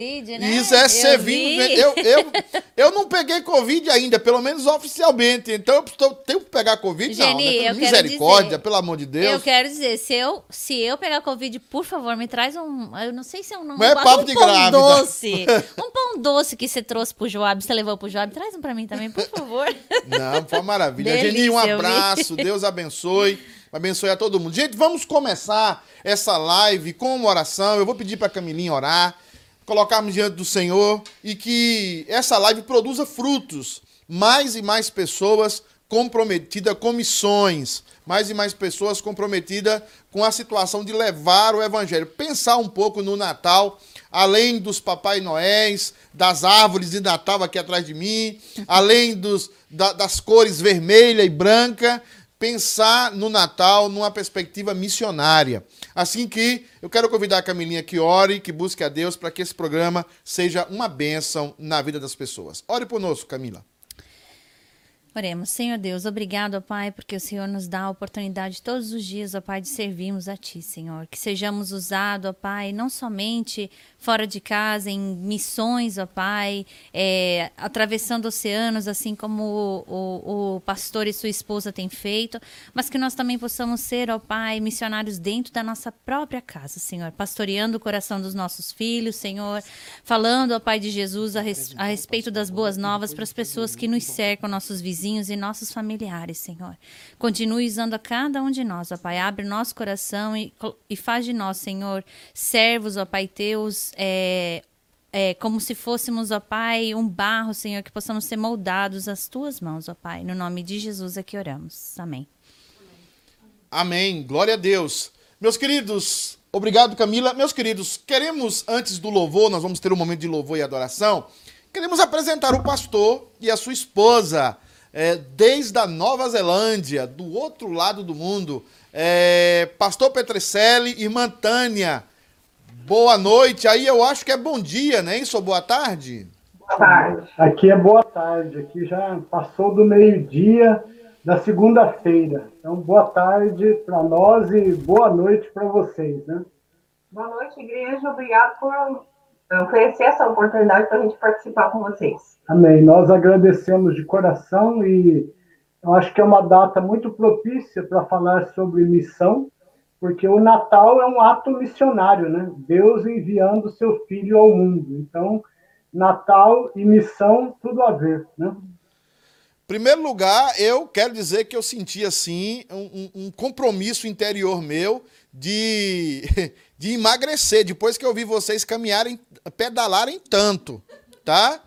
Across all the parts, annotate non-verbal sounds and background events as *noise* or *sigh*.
Covid, né? Isso é ser vivo. Eu, eu, eu não peguei Covid ainda, pelo menos oficialmente. Então eu estou, tenho que pegar Covid, Geni, não. Né? Misericórdia, dizer, pelo amor de Deus. Eu quero dizer, se eu, se eu pegar Covid, por favor, me traz um. Eu não sei se é um. Não é papo um de pão grávida. doce. *laughs* um pão doce que você trouxe pro Joab, você levou pro Joab. Traz um pra mim também, por favor. *laughs* Não, foi uma maravilha. Delícia, Geni, um abraço. Deus abençoe. Abençoe a todo mundo. Gente, vamos começar essa live com uma oração. Eu vou pedir para Camilinha orar, colocarmos diante do Senhor e que essa live produza frutos. Mais e mais pessoas comprometidas com missões, mais e mais pessoas comprometidas com a situação de levar o evangelho. Pensar um pouco no Natal, além dos Papai Noéis, das árvores de Natal aqui atrás de mim, além dos, da- das cores vermelha e branca, pensar no Natal numa perspectiva missionária. Assim que eu quero convidar a Camilinha que ore, que busque a Deus para que esse programa seja uma bênção na vida das pessoas. Ore conosco, Camila. Oremos, Senhor Deus, obrigado, ó Pai, porque o Senhor nos dá a oportunidade todos os dias, ó Pai, de servirmos a Ti, Senhor. Que sejamos usados, ó Pai, não somente fora de casa, em missões, ó Pai, é, atravessando oceanos, assim como o, o- o pastor e sua esposa têm feito, mas que nós também possamos ser, ó Pai, missionários dentro da nossa própria casa, Senhor, pastoreando o coração dos nossos filhos, Senhor, falando, ó Pai de Jesus, a, res- a respeito das boas novas para as pessoas que nos cercam, nossos vizinhos e nossos familiares, Senhor. Continue usando a cada um de nós, ó Pai. Abre nosso coração e, e faz de nós, Senhor, servos, ó Pai, teus. É, é, como se fôssemos, ó Pai, um barro, Senhor, que possamos ser moldados às tuas mãos, ó Pai. No nome de Jesus é que oramos. Amém. Amém. Glória a Deus. Meus queridos, obrigado, Camila. Meus queridos, queremos, antes do louvor, nós vamos ter um momento de louvor e adoração. Queremos apresentar o pastor e a sua esposa, é, desde a Nova Zelândia, do outro lado do mundo. É, pastor Petrecelli, irmã Tânia. Boa noite. Aí eu acho que é bom dia, né? Isso, ou boa tarde? Boa tarde. Aqui é boa tarde, aqui já passou do meio-dia da segunda-feira. Então, boa tarde para nós e boa noite para vocês, né? Boa noite, igreja. Obrigado por eh, oferecer essa oportunidade para a gente participar com vocês. Amém. Nós agradecemos de coração e eu acho que é uma data muito propícia para falar sobre missão, porque o Natal é um ato missionário, né? Deus enviando seu filho ao mundo. Então, Natal e missão, tudo a ver, né? Primeiro lugar, eu quero dizer que eu senti assim um- um compromisso interior meu de, *laughs* de emagrecer depois que eu vi vocês caminharem, pedalarem tanto, tá?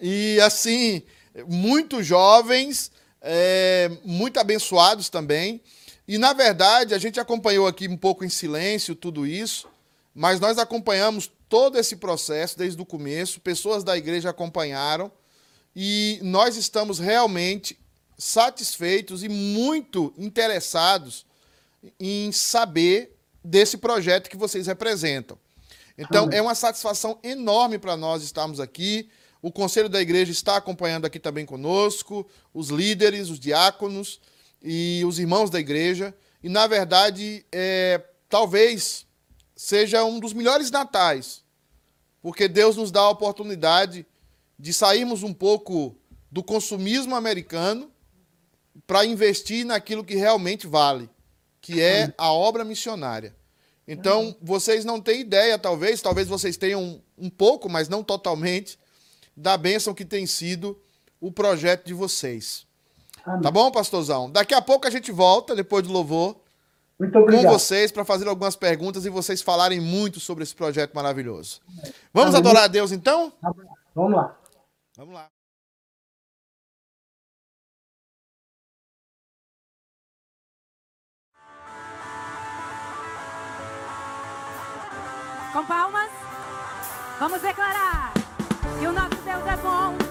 E assim, muito jovens, é, muito abençoados também. E na verdade, a gente acompanhou aqui um pouco em silêncio tudo isso, mas nós acompanhamos todo esse processo desde o começo, pessoas da igreja acompanharam e nós estamos realmente satisfeitos e muito interessados em saber desse projeto que vocês representam. Então, é uma satisfação enorme para nós estarmos aqui. O conselho da igreja está acompanhando aqui também conosco, os líderes, os diáconos e os irmãos da igreja. E, na verdade, é, talvez seja um dos melhores natais, porque Deus nos dá a oportunidade de sairmos um pouco do consumismo americano para investir naquilo que realmente vale, que é a obra missionária. Então, vocês não têm ideia, talvez, talvez vocês tenham um, um pouco, mas não totalmente, da bênção que tem sido o projeto de vocês. Amém. Tá bom, pastorzão? Daqui a pouco a gente volta, depois do louvor, Muito com obrigado. vocês para fazer algumas perguntas e vocês falarem muito sobre esse projeto maravilhoso. Vamos Amém. adorar a Deus então? Vamos lá. Vamos lá. Com palmas, vamos declarar que o nosso Deus é bom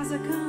casa,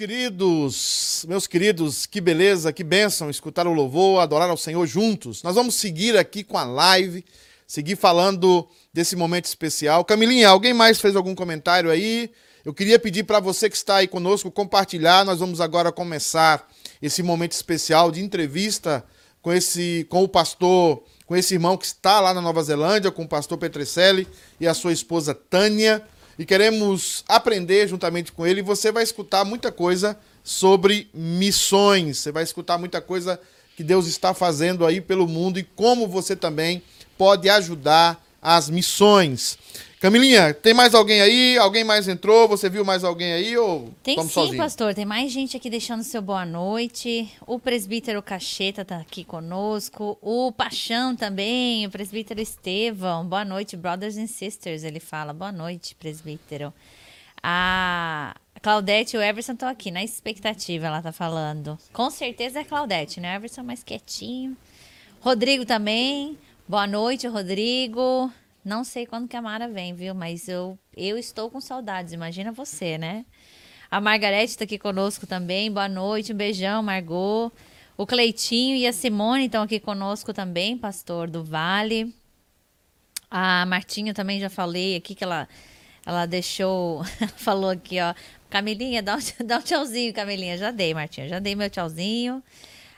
queridos, meus queridos, que beleza, que bênção escutar o louvor, adorar ao Senhor juntos. Nós vamos seguir aqui com a live, seguir falando desse momento especial. Camilinha, alguém mais fez algum comentário aí? Eu queria pedir para você que está aí conosco compartilhar. Nós vamos agora começar esse momento especial de entrevista com esse com o pastor, com esse irmão que está lá na Nova Zelândia, com o pastor Petrecelli e a sua esposa Tânia e queremos aprender juntamente com ele. Você vai escutar muita coisa sobre missões, você vai escutar muita coisa que Deus está fazendo aí pelo mundo e como você também pode ajudar as missões. Camilinha, tem mais alguém aí? Alguém mais entrou? Você viu mais alguém aí ou Tem sim, sozinho? pastor. Tem mais gente aqui deixando seu boa noite. O presbítero Cacheta tá aqui conosco. O Paixão também. O presbítero Estevão. Boa noite, brothers and sisters. Ele fala. Boa noite, presbítero. A Claudete e o Everson estão aqui na expectativa, ela tá falando. Com certeza é a Claudete, né? O Everson mais quietinho. Rodrigo também. Boa noite, Rodrigo. Não sei quando que a Mara vem, viu? Mas eu, eu estou com saudades. Imagina você, né? A Margarete está aqui conosco também. Boa noite, um beijão, Margot. O Cleitinho e a Simone estão aqui conosco também, pastor do Vale. A Martinha também já falei aqui que ela, ela deixou, *laughs* falou aqui, ó. Camilinha, dá um, *laughs* dá um tchauzinho, Camilinha. Já dei, Martinha, já dei meu tchauzinho.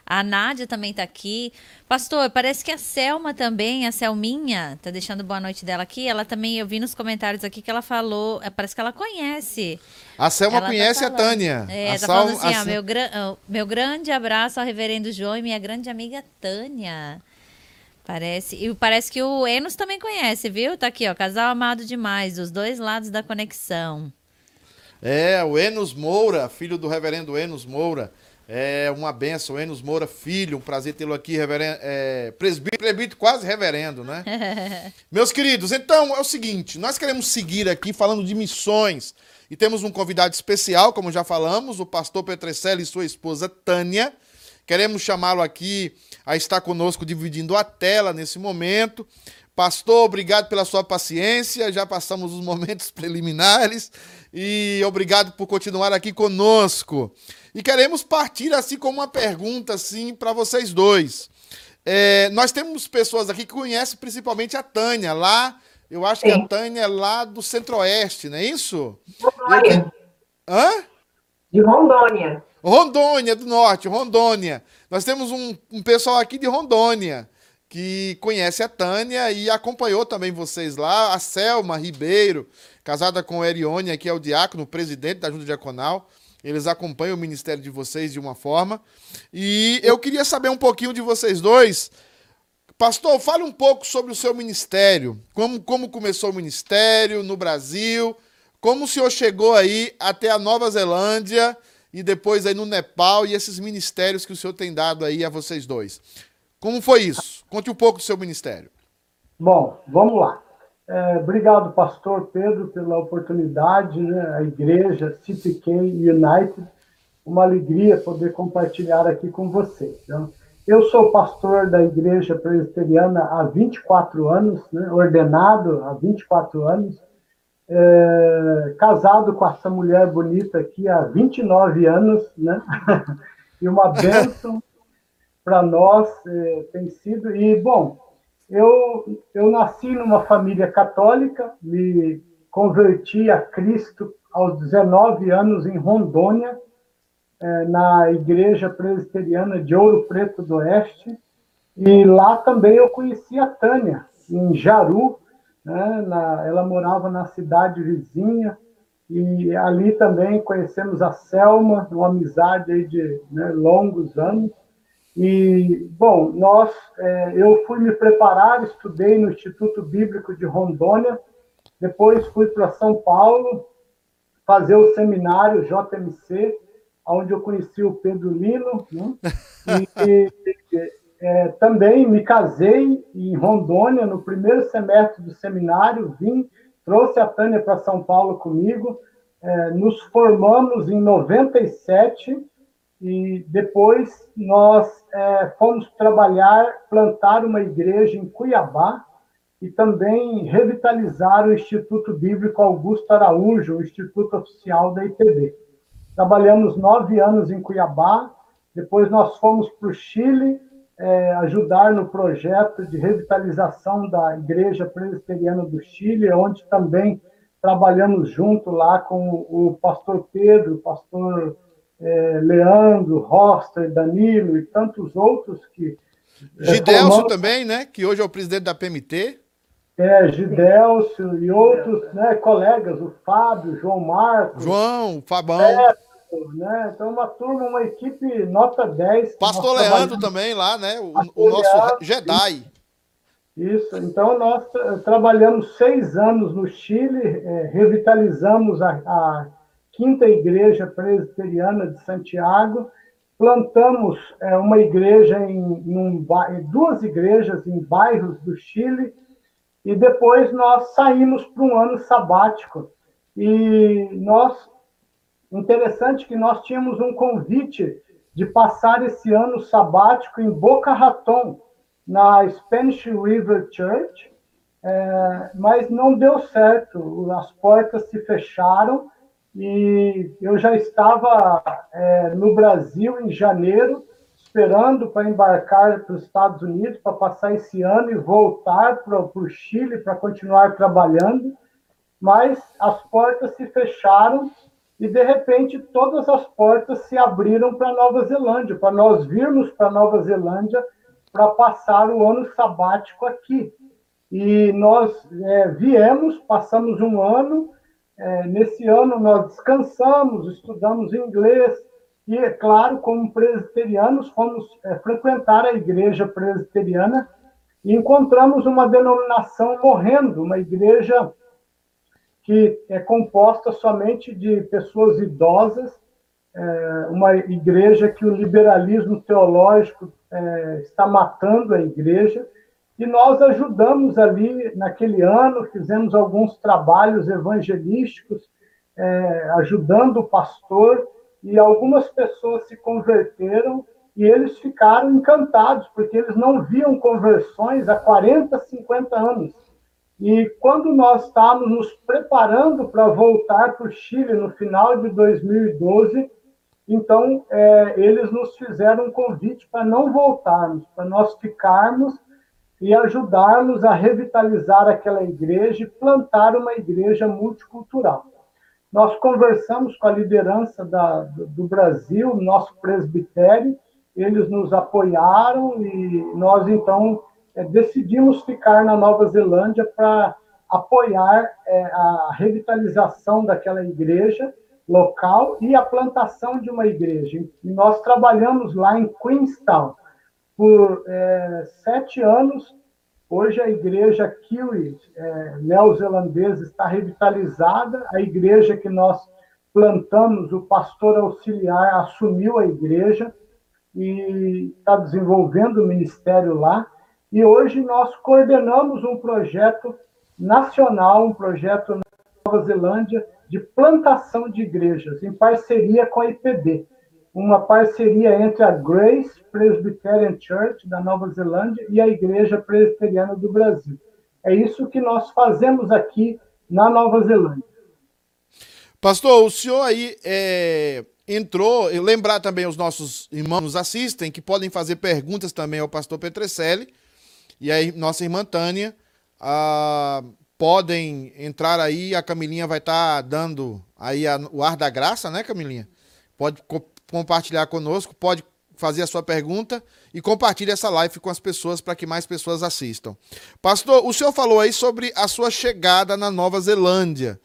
A Nádia também tá aqui. Pastor, parece que a Selma também, a Selminha, tá deixando boa noite dela aqui. Ela também, eu vi nos comentários aqui que ela falou, é, parece que ela conhece. A Selma Ela tá conhece a falando. Tânia. É, a tá Sal- assim, a ó, meu, gran- meu grande abraço ao reverendo João e minha grande amiga Tânia. Parece, e parece que o Enos também conhece, viu? Tá aqui, ó, casal amado demais, dos dois lados da conexão. É, o Enos Moura, filho do reverendo Enos Moura. É uma benção, Enos Moura, filho. Um prazer tê-lo aqui, reverendo, é, presbítero, presbítero, quase reverendo, né? *laughs* Meus queridos, então é o seguinte: nós queremos seguir aqui falando de missões. E temos um convidado especial, como já falamos, o pastor Petrecelli e sua esposa Tânia. Queremos chamá-lo aqui a estar conosco dividindo a tela nesse momento. Pastor, obrigado pela sua paciência. Já passamos os momentos *laughs* preliminares e obrigado por continuar aqui conosco. E queremos partir assim com uma pergunta assim para vocês dois. É, nós temos pessoas aqui que conhecem principalmente a Tânia, lá, eu acho que a Sim. Tânia é lá do Centro-Oeste, não é isso? Rondônia. Hã? De Rondônia. Rondônia do Norte, Rondônia. Nós temos um, um pessoal aqui de Rondônia que conhece a Tânia e acompanhou também vocês lá. A Selma Ribeiro, casada com Erione, que é o diácono, presidente da Junta Diaconal. Eles acompanham o ministério de vocês de uma forma. E eu queria saber um pouquinho de vocês dois. Pastor, fale um pouco sobre o seu ministério. Como, como começou o ministério no Brasil? Como o senhor chegou aí até a Nova Zelândia e depois aí no Nepal e esses ministérios que o senhor tem dado aí a vocês dois? Como foi isso? Conte um pouco do seu ministério. Bom, vamos lá. É, obrigado, pastor Pedro, pela oportunidade, né? A igreja CPK United, uma alegria poder compartilhar aqui com você. Então, eu sou pastor da igreja presbiteriana há 24 anos, né? ordenado há 24 anos, é, casado com essa mulher bonita aqui há 29 anos, né? *laughs* e uma *laughs* bênção para nós eh, tem sido. E, bom, eu, eu nasci numa família católica, me converti a Cristo aos 19 anos em Rondônia, eh, na igreja presbiteriana de Ouro Preto do Oeste. E lá também eu conheci a Tânia, em Jaru. Né, na, ela morava na cidade vizinha. E ali também conhecemos a Selma, uma amizade de né, longos anos. E, bom, nós, é, eu fui me preparar, estudei no Instituto Bíblico de Rondônia, depois fui para São Paulo fazer o seminário JMC, onde eu conheci o Pedro Lino, né? *laughs* e, e, é, também me casei em Rondônia no primeiro semestre do seminário, vim, trouxe a Tânia para São Paulo comigo, é, nos formamos em 97 e depois nós é, fomos trabalhar, plantar uma igreja em Cuiabá e também revitalizar o Instituto Bíblico Augusto Araújo, o Instituto Oficial da IPB. Trabalhamos nove anos em Cuiabá, depois nós fomos para o Chile é, ajudar no projeto de revitalização da Igreja Presbiteriana do Chile, onde também trabalhamos junto lá com o pastor Pedro, o pastor é, Leandro, Roster, Danilo e tantos outros que. é, Gidelso também, né? Que hoje é o presidente da PMT. É, Gidelcio e outros né, colegas, o Fábio, João Marcos, João, Fabão. né? Então, uma turma, uma equipe nota 10. que Pastor Leandro também lá, né? O, o nosso Leandro, Jedi. Isso, então nós tra- trabalhamos seis anos no Chile, eh, revitalizamos a, a quinta igreja presbiteriana de Santiago, plantamos eh, uma igreja em, em duas igrejas em bairros do Chile, e depois nós saímos para um ano sabático. E nós, interessante que nós tínhamos um convite de passar esse ano sabático em Boca Raton, na Spanish River Church, é, mas não deu certo, as portas se fecharam e eu já estava é, no Brasil em janeiro, esperando para embarcar para os Estados Unidos para passar esse ano e voltar para o Chile para continuar trabalhando, mas as portas se fecharam e de repente todas as portas se abriram para Nova Zelândia, para nós virmos para Nova Zelândia para passar o ano sabático aqui. E nós é, viemos, passamos um ano, é, nesse ano nós descansamos, estudamos inglês, e, é claro, como presbiterianos, fomos é, frequentar a igreja presbiteriana e encontramos uma denominação morrendo, uma igreja que é composta somente de pessoas idosas, é, uma igreja que o liberalismo teológico é, está matando a igreja, e nós ajudamos ali naquele ano, fizemos alguns trabalhos evangelísticos, é, ajudando o pastor, e algumas pessoas se converteram e eles ficaram encantados, porque eles não viam conversões há 40, 50 anos. E quando nós estávamos nos preparando para voltar para o Chile no final de 2012, então é, eles nos fizeram um convite para não voltarmos, para nós ficarmos e ajudarmos a revitalizar aquela igreja e plantar uma igreja multicultural. Nós conversamos com a liderança da, do, Brasil, nosso presbitério, eles nos apoiaram e nós então é, decidimos ficar na Nova Zelândia para apoiar é, a revitalização daquela igreja local e a plantação de uma igreja. E nós trabalhamos lá em Queenstown por é, sete anos. Hoje a igreja Kiwi é, neozelandesa está revitalizada. A igreja que nós plantamos, o pastor auxiliar assumiu a igreja e está desenvolvendo o ministério lá. E hoje nós coordenamos um projeto nacional, um projeto na Nova Zelândia de plantação de igrejas, em parceria com a IPB. Uma parceria entre a Grace Presbyterian Church da Nova Zelândia e a Igreja Presbiteriana do Brasil. É isso que nós fazemos aqui na Nova Zelândia. Pastor, o senhor aí é, entrou, lembrar também os nossos irmãos nos assistem, que podem fazer perguntas também ao pastor Petrecelli, e aí nossa irmã Tânia, podem entrar aí, a Camilinha vai estar dando aí a- o ar da graça, né, Camilinha? Pode compartilhar conosco, pode fazer a sua pergunta e compartilhe essa live com as pessoas para que mais pessoas assistam. Pastor, o senhor falou aí sobre a sua chegada na Nova Zelândia.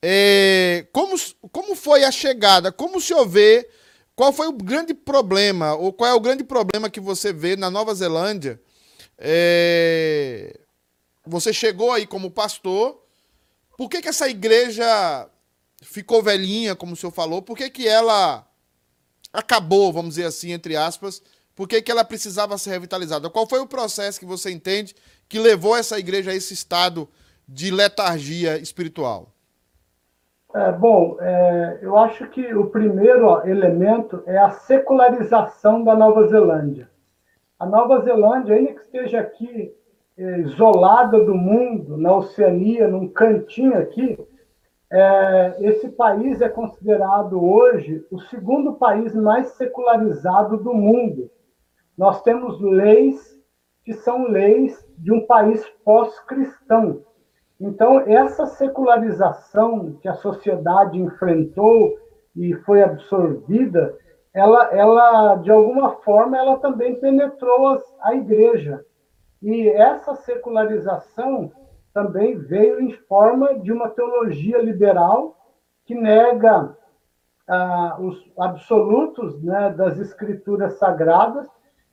É, como, como foi a chegada? Como o senhor vê? Qual foi o grande problema? Ou qual é o grande problema que você vê na Nova Zelândia? É, você chegou aí como pastor. Por que, que essa igreja ficou velhinha, como o senhor falou? Por que, que ela acabou, vamos dizer assim, entre aspas? Por que, que ela precisava ser revitalizada? Qual foi o processo que você entende que levou essa igreja a esse estado de letargia espiritual? É, bom, é, eu acho que o primeiro elemento é a secularização da Nova Zelândia. A Nova Zelândia, ainda que esteja aqui é, isolada do mundo, na Oceania, num cantinho aqui, é, esse país é considerado hoje o segundo país mais secularizado do mundo. Nós temos leis que são leis de um país pós-cristão. Então, essa secularização que a sociedade enfrentou e foi absorvida, ela, ela de alguma forma, ela também penetrou a igreja. E essa secularização também veio em forma de uma teologia liberal que nega ah, os absolutos né, das escrituras sagradas.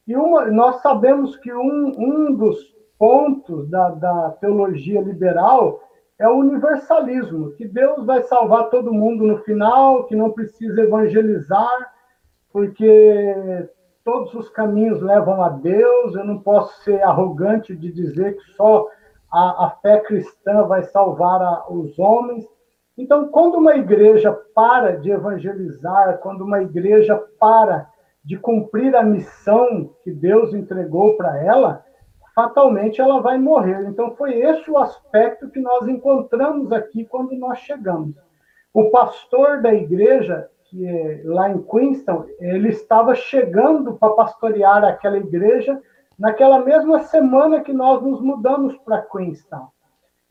E uma, nós sabemos que um, um dos pontos da, da teologia liberal é o universalismo, que Deus vai salvar todo mundo no final, que não precisa evangelizar, porque todos os caminhos levam a Deus. Eu não posso ser arrogante de dizer que só a, a fé cristã vai salvar a, os homens. Então, quando uma igreja para de evangelizar, quando uma igreja para de cumprir a missão que Deus entregou para ela, fatalmente ela vai morrer. Então, foi esse o aspecto que nós encontramos aqui quando nós chegamos. O pastor da igreja, que é lá em Queenstown, ele estava chegando para pastorear aquela igreja naquela mesma semana que nós nos mudamos para Queenstown.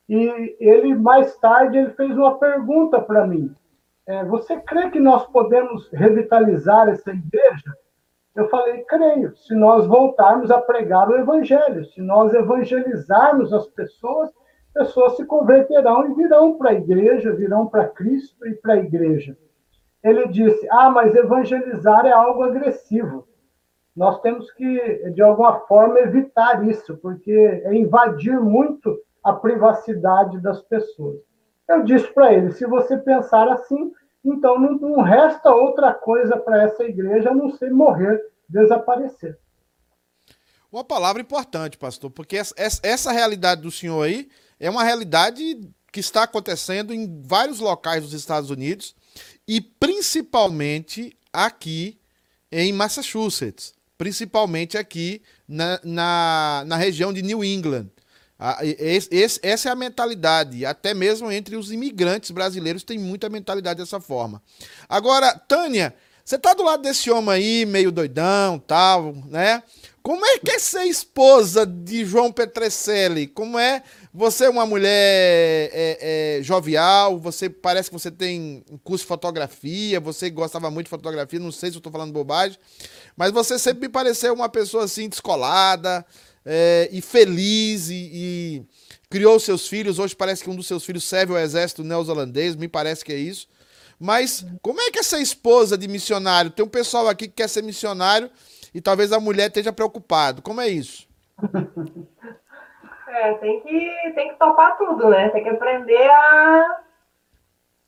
E ele, mais tarde, ele fez uma pergunta para mim. É, você crê que nós podemos revitalizar essa igreja? Eu falei, creio, se nós voltarmos a pregar o evangelho, se nós evangelizarmos as pessoas, pessoas se converterão e virão para a igreja, virão para Cristo e para a igreja. Ele disse: Ah, mas evangelizar é algo agressivo nós temos que, de alguma forma, evitar isso, porque é invadir muito a privacidade das pessoas. Eu disse para ele: se você pensar assim, então não, não resta outra coisa para essa igreja a não ser morrer, desaparecer. Uma palavra importante, pastor, porque essa, essa realidade do senhor aí é uma realidade que está acontecendo em vários locais dos Estados Unidos e principalmente aqui em Massachusetts principalmente aqui na, na, na região de New England. Ah, esse, essa é a mentalidade, até mesmo entre os imigrantes brasileiros tem muita mentalidade dessa forma. Agora, Tânia, você tá do lado desse homem aí, meio doidão, tal, né? Como é que é ser esposa de João Petrecelli? Como é? Você é uma mulher é, é, jovial, você parece que você tem um curso de fotografia, você gostava muito de fotografia, não sei se eu estou falando bobagem, mas você sempre me pareceu uma pessoa assim, descolada é, e feliz e, e, criou seus filhos. Hoje parece que um dos seus filhos serve ao exército neozelandês, me parece que é isso. Mas como é que ser esposa de missionário? Tem um pessoal aqui que quer ser missionário e talvez a mulher esteja preocupado. Como é isso? *laughs* É, tem que, tem que topar tudo, né? Tem que aprender a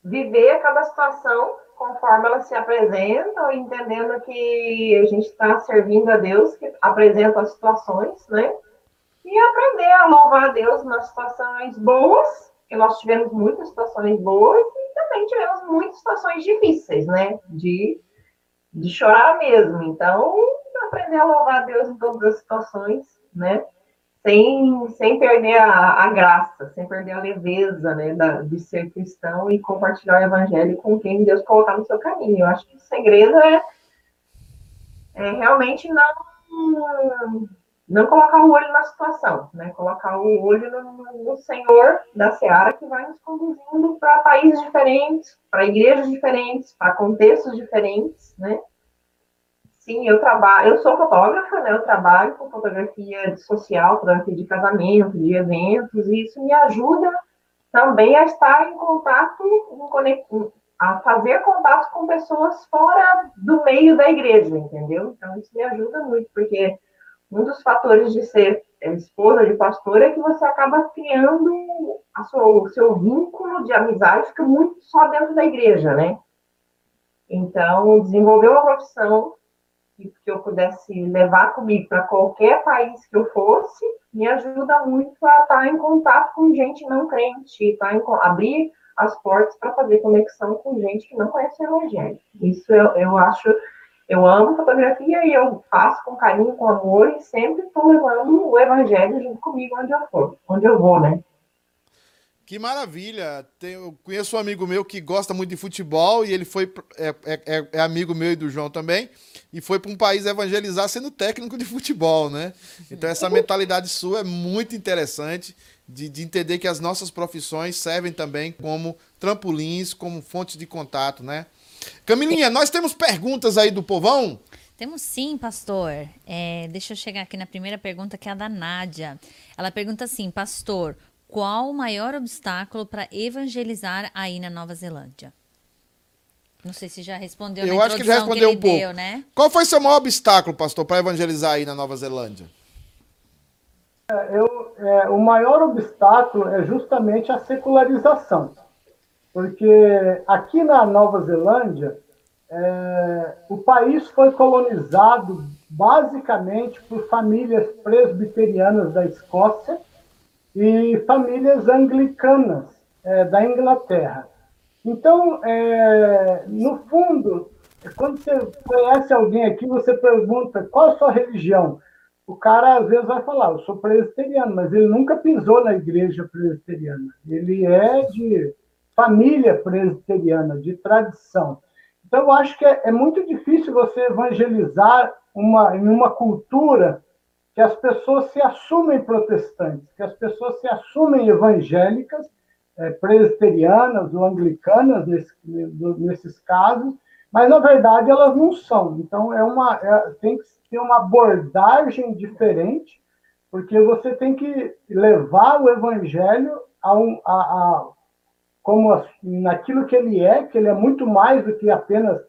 viver cada situação conforme elas se apresentam, entendendo que a gente está servindo a Deus, que apresenta as situações, né? E aprender a louvar a Deus nas situações boas, que nós tivemos muitas situações boas, e também tivemos muitas situações difíceis, né? De, de chorar mesmo. Então, aprender a louvar a Deus em todas as situações, né? sem, sem perder a, a, graça, sem perder a leveza né, da, de ser cristão e compartilhar o evangelho com quem Deus colocar no seu caminho. Eu acho que o segredo é, é realmente não, não colocar o olho na situação, né? colocar o olho no, no Senhor da Seara que vai nos conduzindo para países diferentes, para igrejas diferentes, para contextos diferentes, né? Sim, eu trabalho, eu sou fotógrafa, né? Eu trabalho com fotografia social, fotografia de casamento, de eventos, e isso me ajuda também a estar em contato, em a fazer contato com pessoas fora do meio da igreja, entendeu? Então isso me ajuda muito, porque um dos fatores de ser esposa de pastor é que você acaba criando sua, o seu vínculo de amizade fica muito só dentro da igreja, né? Então, desenvolver uma profissão que, que eu pudesse levar comigo para qualquer país que eu fosse, me ajuda muito a estar em contato com gente não crente, tá em, abrir as portas para fazer conexão com gente que não conhece o Evangelho. Isso eu, eu acho, eu amo fotografia e eu faço com carinho, com amor e sempre estou levando o Evangelho junto comigo onde eu for, onde eu vou, né? Que maravilha! Tem- eu conheço um amigo meu que gosta muito de futebol e ele foi é, é- é- é amigo meu e do João também e foi para um país evangelizar sendo técnico de futebol, né? Então essa *laughs* mentalidade sua é muito interessante de, de entender que as nossas profissões servem também como trampolins, como fontes de contato, né? Camilinha, nós temos perguntas aí do povão? Temos sim, pastor. É, deixa eu chegar aqui na primeira pergunta, que é a da Nádia. Ela pergunta assim, pastor, qual o maior obstáculo para evangelizar aí na Nova Zelândia? Não sei se já respondeu Eu na acho que já respondeu ele um pouco. deu, né? Qual foi seu maior obstáculo, pastor, para evangelizar aí na Nova Zelândia? Eu, é, o maior obstáculo é justamente a secularização. Porque aqui na Nova Zelândia, é, o país foi colonizado basicamente por famílias presbiterianas da Escócia e famílias anglicanas é, da Inglaterra. Então, é, no fundo, quando você conhece alguém aqui, você pergunta qual a sua religião. O cara às vezes vai falar, eu sou presbiteriano, mas ele nunca pisou na igreja presbiteriana. Ele é de família presbiteriana, de tradição. Então, eu acho que é, é muito difícil você evangelizar uma, em uma cultura que as pessoas se assumem protestantes, que as pessoas se assumem evangélicas, é, presbiterianas ou anglicanas, nesse- nesses casos, mas na verdade elas não são. Então é uma, é- tem que ter uma abordagem diferente, porque você tem que levar o evangelho a um, a, a- como naquilo que ele é, que ele é muito mais do que apenas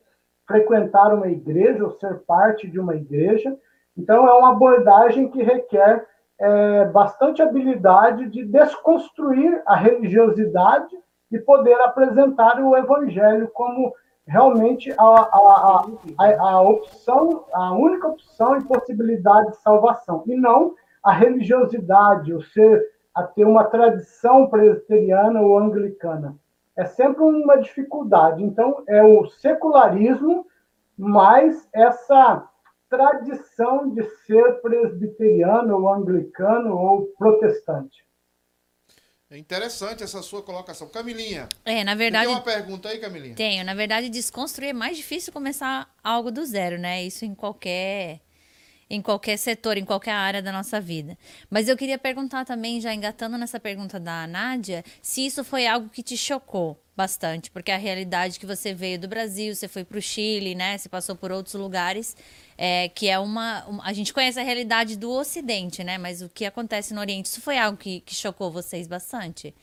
frequentar uma igreja ou ser parte de uma igreja. Então, é uma abordagem que requer é, bastante habilidade de desconstruir a religiosidade e poder apresentar o evangelho como realmente a, a, a, a opção, a única opção e possibilidade de salvação, e não a religiosidade, o ser a ter uma tradição presbiteriana ou anglicana. É sempre uma dificuldade. Então, é o secularismo mais essa tradição de ser presbiteriano ou anglicano ou protestante. É interessante essa sua colocação. Camilinha, É, na você verdade, tem uma pergunta aí, Camilinha? tenho. Na verdade, desconstruir é mais difícil começar algo do zero, né? Isso em qualquer em qualquer setor, em qualquer área da nossa vida. Mas eu queria perguntar também, já engatando nessa pergunta da Nádia, se isso foi algo que te chocou bastante, porque a realidade que você veio do Brasil, você foi para o Chile, né? Você passou por outros lugares, é, que é uma, uma- A gente conhece a realidade do Ocidente, né? Mas o que acontece no Oriente, isso foi algo que, que chocou vocês bastante?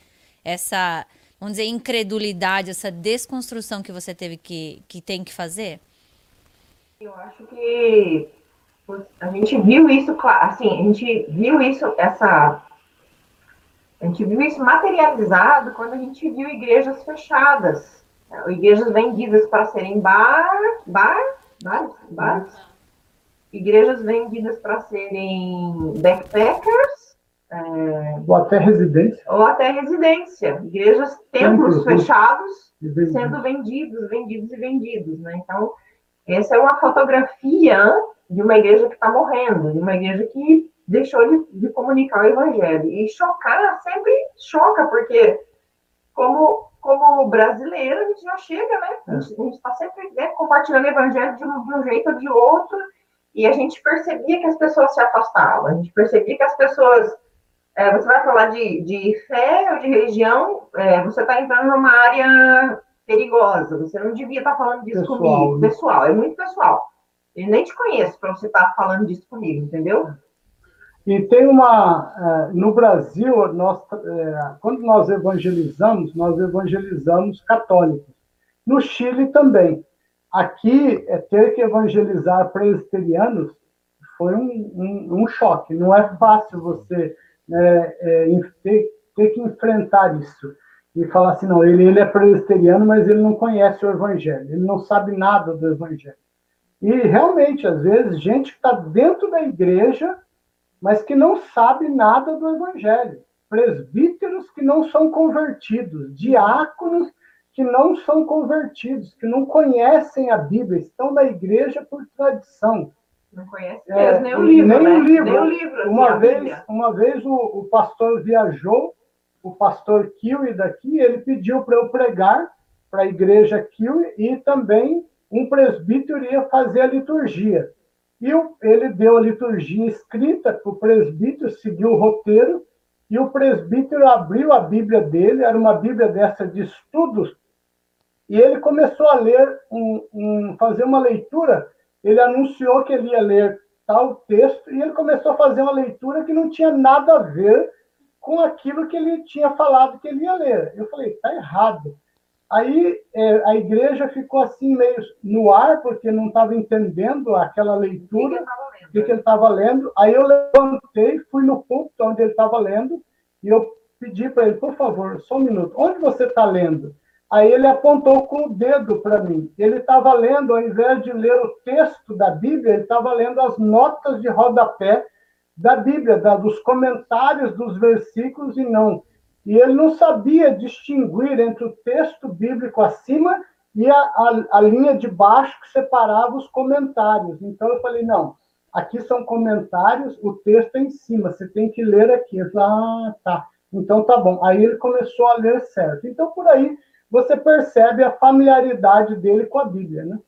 Essa, vamos dizer, incredulidade, essa desconstrução que você teve que, que tem que fazer? Eu acho que a gente viu isso, assim, a gente viu isso, essa. A gente viu isso materializado quando a gente viu igrejas fechadas, né, igrejas vendidas para serem bar, bar, bar, bares, igrejas vendidas para serem backpackers, é, Ou até residência. ou até residência, igrejas, templos Templos, fechados sendo vendidos, vendidos e vendidos, né? Então, essa é uma fotografia de uma igreja que está morrendo, de uma igreja que deixou de, de comunicar o evangelho. E chocar sempre choca, porque como, como brasileiro, a gente já chega, né? A gente está sempre né, compartilhando o evangelho de um, de um jeito ou de outro, e a gente percebia que as pessoas se afastavam, a gente percebia que as pessoas é, você vai falar de, de fé ou de religião, é, você está entrando numa área perigosa. Você não devia estar falando disso Pessoal, comigo. né? Pessoal, é muito pessoal. Eu nem te conheço para você estar falando disso comigo, entendeu? E tem uma. eh, No Brasil, nós, eh, quando nós evangelizamos, nós evangelizamos católicos. No Chile também. Aqui, é ter que evangelizar presbiterianos foi um, um, um choque. Não é fácil você né, ter, ter que enfrentar isso. E falar assim, não, ele, ele é presbiteriano, mas ele não conhece o evangelho, ele não sabe nada do evangelho. E realmente, às vezes, gente que está dentro da igreja mas que não sabe nada do Evangelho. Presbíteros que não são convertidos, diáconos que não são convertidos, que não conhecem a Bíblia, estão na igreja por tradição. Não conhece É, mesmo, nem o livro, nem né? o livro. Nem o livro, assim, Uma vez, uma vez o, o pastor viajou, o pastor Kiwi daqui, ele pediu para eu pregar para a igreja Kiwi e também um presbítero ia fazer a liturgia. E ele deu a liturgia escrita para o presbítero, seguiu o roteiro, e o presbítero abriu a Bíblia dele, era uma Bíblia dessa de estudos, e ele começou a ler, um, um, fazer uma leitura. Ele anunciou que ele ia ler tal texto, e ele começou a fazer uma leitura que não tinha nada a ver com aquilo que ele tinha falado que ele ia ler. Eu falei, tá errado. Aí é, a igreja ficou assim meio no ar, porque não estava entendendo aquela leitura, o que, que ele estava lendo. Aí eu levantei, fui no púlpito onde ele estava lendo, e eu pedi para ele, por favor, só um minuto, onde você está lendo? Aí ele apontou com o dedo para mim. Ele estava lendo, ao invés de ler o texto da Bíblia, ele estava lendo as notas de rodapé da Bíblia, da, dos comentários dos versículos e não. E ele não sabia distinguir entre o texto bíblico acima e a, a, a linha de baixo que separava os comentários. Então eu falei, não, aqui são comentários, o texto é em cima, você tem que ler aqui. Falei, ah, tá. Então tá bom. Aí ele começou a ler certo. Então por aí você percebe a familiaridade dele com a Bíblia, né?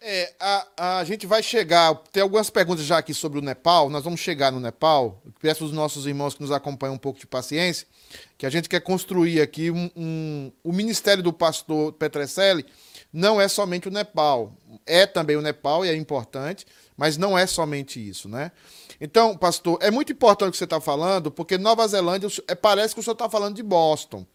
É, a, a gente vai chegar. Tem algumas perguntas já aqui sobre o Nepal. Nós vamos chegar no Nepal. Peço aos nossos irmãos que nos acompanham um pouco de paciência, que a gente quer construir aqui um, um o ministério do pastor Petrecelli não é somente o Nepal. É também o Nepal e é importante, mas não é somente isso, né? Então, pastor, é muito importante o que você está falando, porque Nova Zelândia é, parece que o senhor está falando de Boston.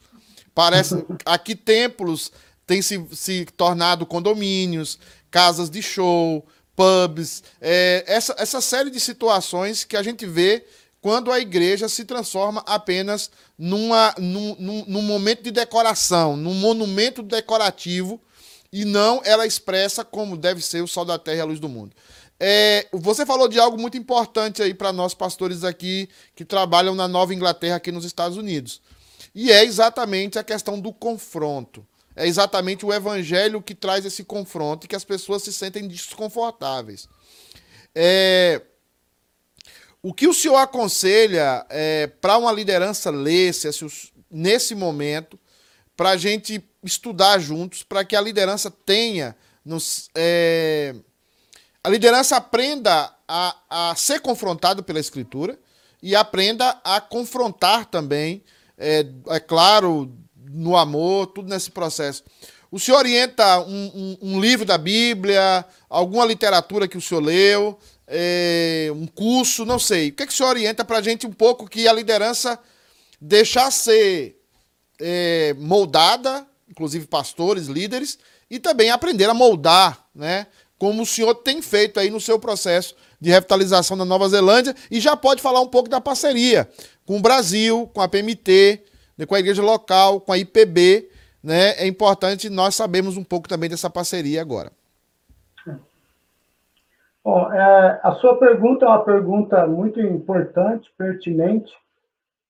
Parece *laughs* aqui templos têm se, se tornado condomínios, casas de show, pubs, é, essa, essa série de situações que a gente vê quando a igreja se transforma apenas numa, num, num, num momento de decoração, num monumento decorativo, e não ela expressa como deve ser o sol da terra e a luz do mundo. É, você falou de algo muito importante aí para nós pastores aqui que trabalham na Nova Inglaterra, aqui nos Estados Unidos. E é exatamente a questão do confronto. É exatamente o evangelho que traz esse confronto e que as pessoas se sentem desconfortáveis. É, o que o senhor aconselha é, para uma liderança ler nesse momento, para a gente estudar juntos, para que a liderança tenha. Nos, é, a liderança aprenda a, a ser confrontado pela Escritura e aprenda a confrontar também é, é claro, no amor, tudo nesse processo. O senhor orienta um, um, um livro da Bíblia, alguma literatura que o senhor leu, é, um curso, não sei. O que, é que o senhor orienta para a gente um pouco que a liderança deixar ser é, moldada, inclusive pastores, líderes, e também aprender a moldar, né? Como o senhor tem feito aí no seu processo de revitalização da Nova Zelândia e já pode falar um pouco da parceria com o Brasil, com a PMT, com a igreja local, com a IPB. Né? É importante nós sabermos um pouco também dessa parceria agora. Bom, é, a sua pergunta é uma pergunta muito importante, pertinente.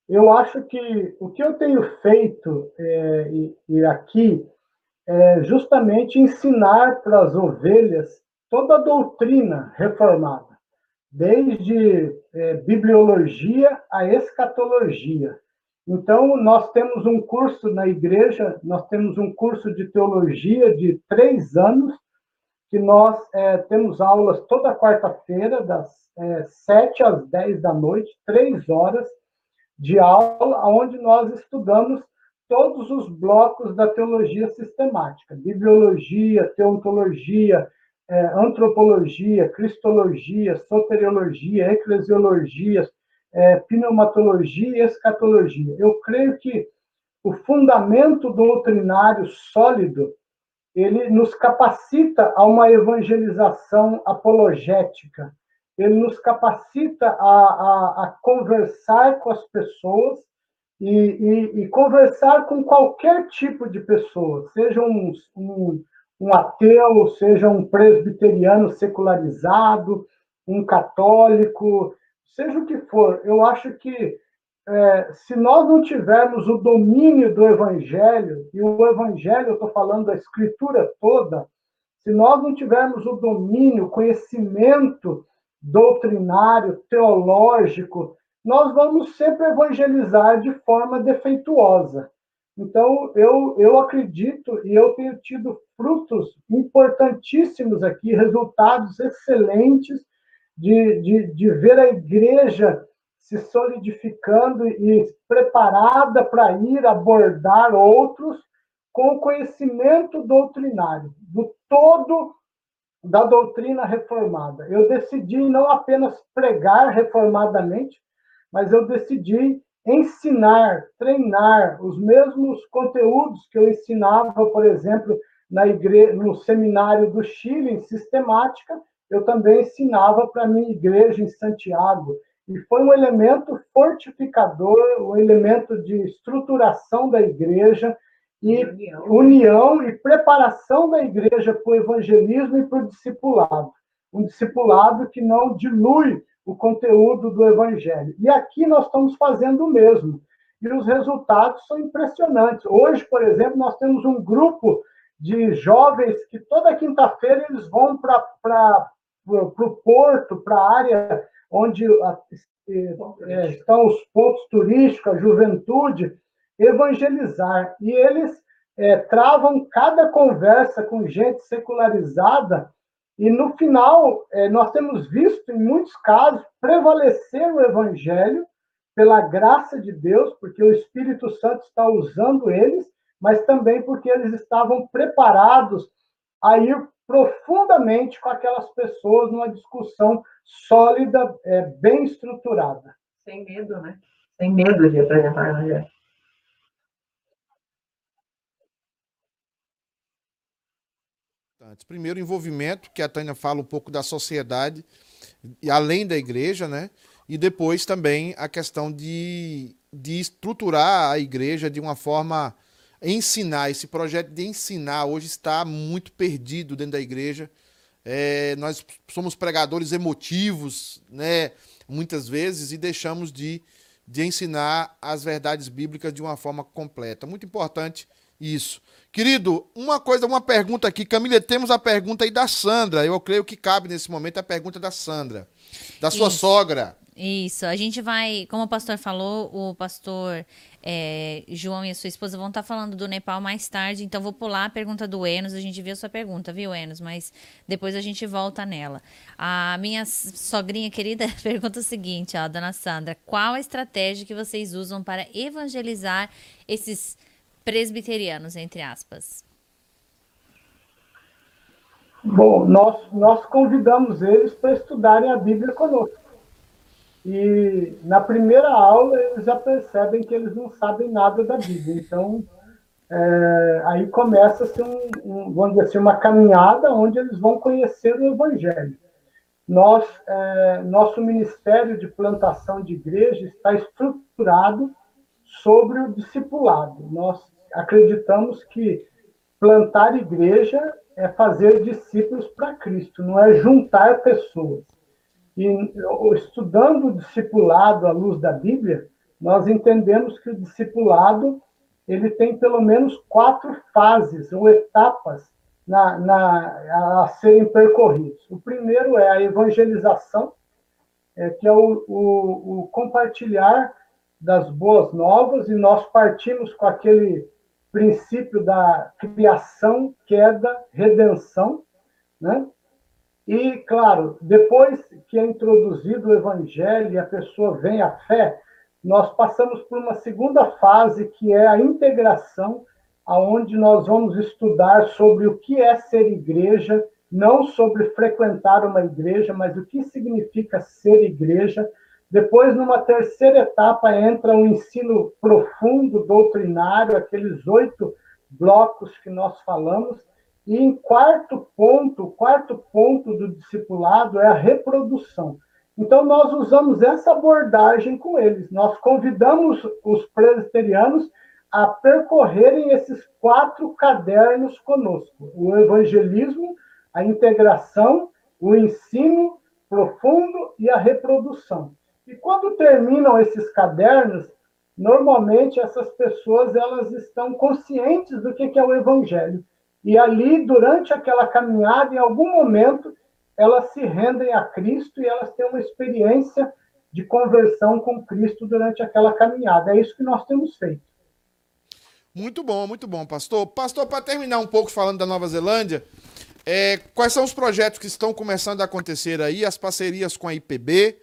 Eu acho que o que eu tenho feito é, e, e aqui é justamente ensinar para as ovelhas toda a doutrina reformada desde é, bibliologia a escatologia. Então, nós temos um curso na igreja, nós temos um curso de teologia de três anos, que nós é, temos aulas toda quarta-feira, das é, sete às dez da noite, três horas de aula, onde nós estudamos todos os blocos da teologia sistemática, bibliologia, teontologia, é, antropologia, cristologia, soteriologia, eclesiologia, é, pneumatologia e escatologia. Eu creio que o fundamento doutrinário sólido ele nos capacita a uma evangelização apologética, ele nos capacita a, a, a conversar com as pessoas e, e, e, conversar com qualquer tipo de pessoa, seja um, um um ateu, seja um presbiteriano secularizado, um católico, seja o que for. Eu acho que é, se nós não tivermos o domínio do evangelho, e o evangelho, eu estou falando da escritura toda, se nós não tivermos o domínio, conhecimento doutrinário, teológico nós vamos sempre evangelizar de forma defeituosa. Então, eu, eu acredito e eu tenho tido frutos importantíssimos aqui, resultados excelentes de, de, de ver a igreja se solidificando e preparada para ir abordar outros com conhecimento doutrinário, do todo da doutrina reformada. Eu decidi não apenas pregar reformadamente, mas eu decidi ensinar, treinar os mesmos conteúdos que eu ensinava, por exemplo, na igreja, no seminário do Chile, em sistemática, eu também ensinava para a minha igreja em Santiago. E foi um elemento fortificador, um elemento de estruturação da igreja, e união. união e preparação da igreja para o evangelismo e para o discipulado. Um discipulado que não dilui o conteúdo do evangelho. E aqui nós estamos fazendo o mesmo. E os resultados são impressionantes. Hoje, por exemplo, nós temos um grupo de jovens que toda quinta-feira eles vão para o porto, para a área onde é, estão os pontos turísticos, a juventude, evangelizar. E eles é, travam cada conversa com gente secularizada, e no final, é, nós temos visto, em muitos casos, prevalecer o evangelho pela graça de Deus, porque o Espírito Santo está usando eles, mas também porque eles estavam preparados a ir profundamente com aquelas pessoas numa discussão sólida, é, bem estruturada. Sem medo, né? Sem medo de apresentar o evangelho. Primeiro, envolvimento, que a Tânia fala um pouco da sociedade, e além da igreja, né? E depois também a questão de, de estruturar a igreja de uma forma. Ensinar, esse projeto de ensinar hoje está muito perdido dentro da igreja. É, nós somos pregadores emotivos, né? Muitas vezes, e deixamos de, de ensinar as verdades bíblicas de uma forma completa. Muito importante isso. Querido, uma coisa, uma pergunta aqui. Camila, temos a pergunta aí da Sandra. Eu creio que cabe nesse momento a pergunta da Sandra, da sua Isso. sogra. Isso, a gente vai, como o pastor falou, o pastor é, João e a sua esposa vão estar tá falando do Nepal mais tarde, então vou pular a pergunta do Enos, a gente viu a sua pergunta, viu, Enos? Mas depois a gente volta nela. A minha sogrinha querida *laughs* pergunta o seguinte, ó, dona Sandra, qual a estratégia que vocês usam para evangelizar esses presbiterianos, entre aspas? Bom, nós, nós convidamos eles para estudarem a Bíblia conosco. E na primeira aula eles já percebem que eles não sabem nada da Bíblia. Então, é, aí começa-se um, um, vamos dizer assim, uma caminhada onde eles vão conhecer o Evangelho. Nós, é, nosso ministério de plantação de igreja está estruturado sobre o discipulado. Nós acreditamos que plantar igreja é fazer discípulos para Cristo, não é juntar pessoas. E estudando o discipulado à luz da Bíblia, nós entendemos que o discipulado ele tem pelo menos quatro fases ou etapas na, na, a serem percorridos. O primeiro é a evangelização, é, que é o, o, o compartilhar das boas novas, e nós partimos com aquele princípio da criação, queda, redenção, né? E, claro, depois que é introduzido o evangelho e a pessoa vem à fé, nós passamos por uma segunda fase, que é a integração, aonde nós vamos estudar sobre o que é ser igreja, não sobre frequentar uma igreja, mas o que significa ser igreja, depois, numa terceira etapa, entra o ensino profundo, doutrinário, aqueles oito blocos que nós falamos. E em quarto ponto, quarto ponto do discipulado é a reprodução. Então, nós usamos essa abordagem com eles. Nós convidamos os presbiterianos a percorrerem esses quatro cadernos conosco: o evangelismo, a integração, o ensino profundo e a reprodução. E quando terminam esses cadernos, normalmente essas pessoas elas estão conscientes do que é o evangelho. E ali, durante aquela caminhada, em algum momento, elas se rendem a Cristo e elas têm uma experiência de conversão com Cristo durante aquela caminhada. É isso que nós temos feito. Muito bom, muito bom, pastor. Pastor, para terminar um pouco falando da Nova Zelândia, é, quais são os projetos que estão começando a acontecer aí, as parcerias com a IPB,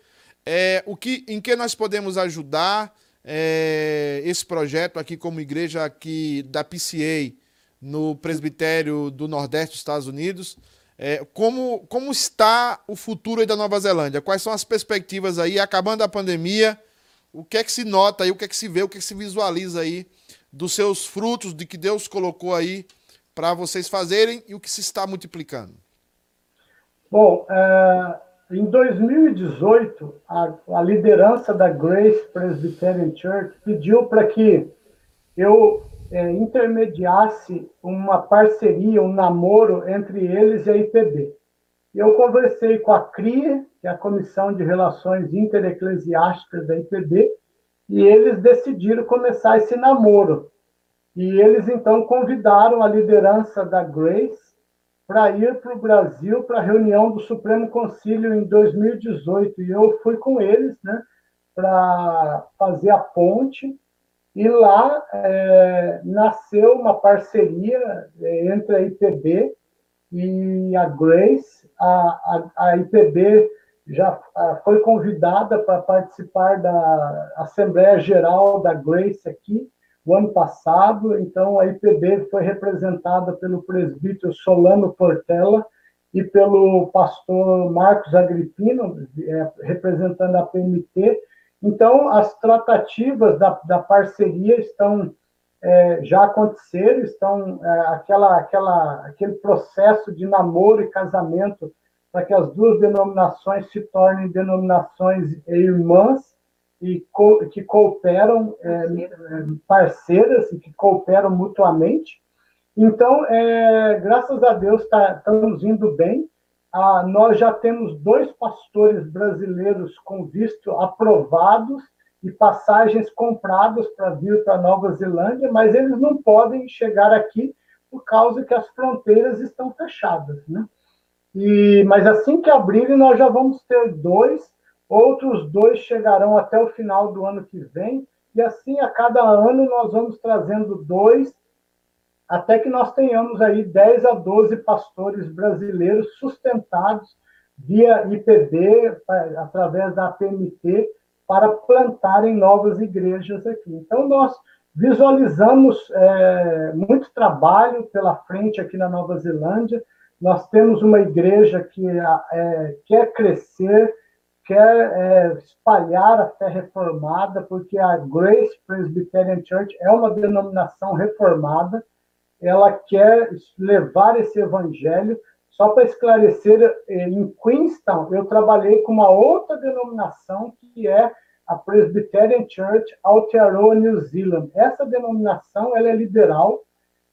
é, o que, em que nós podemos ajudar é, esse projeto aqui como igreja aqui da PCA no presbitério do Nordeste dos Estados Unidos. É, como, como está o futuro da Nova Zelândia? Quais são as perspectivas aí, acabando a pandemia? O que é que se nota aí, o que é que se vê, o que é que se visualiza aí dos seus frutos, de que Deus colocou aí para vocês fazerem e o que se está multiplicando? Bom, é, em 2018, a, a, liderança da Grace Presbyterian Church pediu para que eu é, intermediasse uma parceria, um namoro entre eles e a IPB. Eu conversei com a CRIA, que é a Comissão de Relações Intereclesiásticas da IPB, e eles decidiram começar esse namoro. E eles então convidaram a liderança da Grace para ir para o Brasil para a reunião do Supremo Concílio em 2018. E eu fui com eles né, para fazer a ponte. E lá é, nasceu uma parceria é, entre a IPB e a Grace. A, a, a IPB já foi convidada para participar da Assembleia Geral da Grace aqui o ano passado. Então, a IPB foi representada pelo presbítero Solano Portela e pelo pastor Marcos Agripino, é, representando a PMT. Então, as tratativas da, da parceria estão é, já aconteceram, estão é, aquela, aquela, aquele processo de namoro e casamento para que as duas denominações se tornem denominações irmãs e co que cooperam, é, parceiras e que cooperam mutuamente. Então, é, graças a Deus, tá, estamos indo bem. Ah, nós já temos dois pastores brasileiros com visto aprovados e passagens compradas para vir para Nova Zelândia, mas eles não podem chegar aqui por causa que as fronteiras estão fechadas, né? E, mas assim que abrirem, nós já vamos ter dois Outros dois chegarão até o final do ano que vem, e assim a cada ano nós vamos trazendo dois, até que nós tenhamos aí 10 a 12 pastores brasileiros sustentados via IPB, através da APMT, para plantarem novas igrejas aqui. Então, nós visualizamos é, muito trabalho pela frente aqui na Nova Zelândia. Nós temos uma igreja que é, quer crescer, quer é, espalhar a fé reformada, porque a Grace Presbyterian Church é uma denominação reformada, ela quer levar esse evangelho. Só para esclarecer, é, em Queenstown, eu trabalhei com uma outra denominação, que é a Presbyterian Church Aotearoa New Zealand. Essa denominação ela é liberal,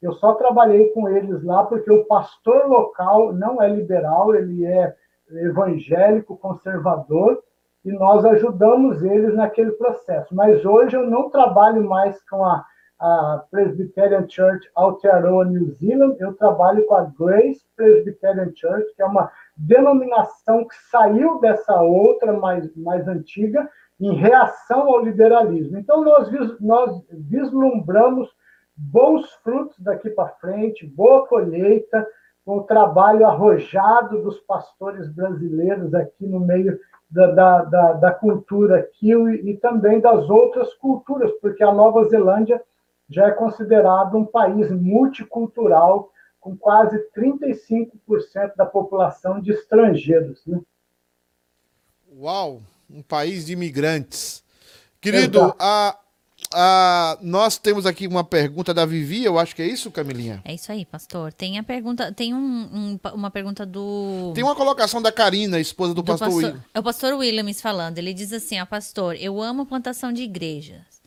eu só trabalhei com eles lá porque o pastor local não é liberal, ele é evangélico conservador e nós ajudamos eles naquele processo. Mas hoje eu não trabalho mais com a, a Presbyterian Church Aotearoa New Zealand, eu trabalho com a Grace Presbyterian Church, que é uma denominação que saiu dessa outra mais, mais antiga em reação ao liberalismo. Então nós, nós vislumbramos bons frutos daqui para frente, boa colheita, com o trabalho arrojado dos pastores brasileiros aqui no meio da, da, da, da cultura e, e também das outras culturas, porque a Nova Zelândia já é considerado um país multicultural, com quase 35% da população de estrangeiros. Né? Uau! Um país de imigrantes. Querido, a, ah, nós temos aqui uma pergunta da Vivi, eu acho que é isso, Camilinha? É isso aí, pastor. Tem a pergunta, tem um, um, uma pergunta do. Tem uma colocação da Karina, esposa do, do pastor, pastor William. É o pastor Williams falando. Ele diz assim: ó, pastor, eu amo plantação de igrejas.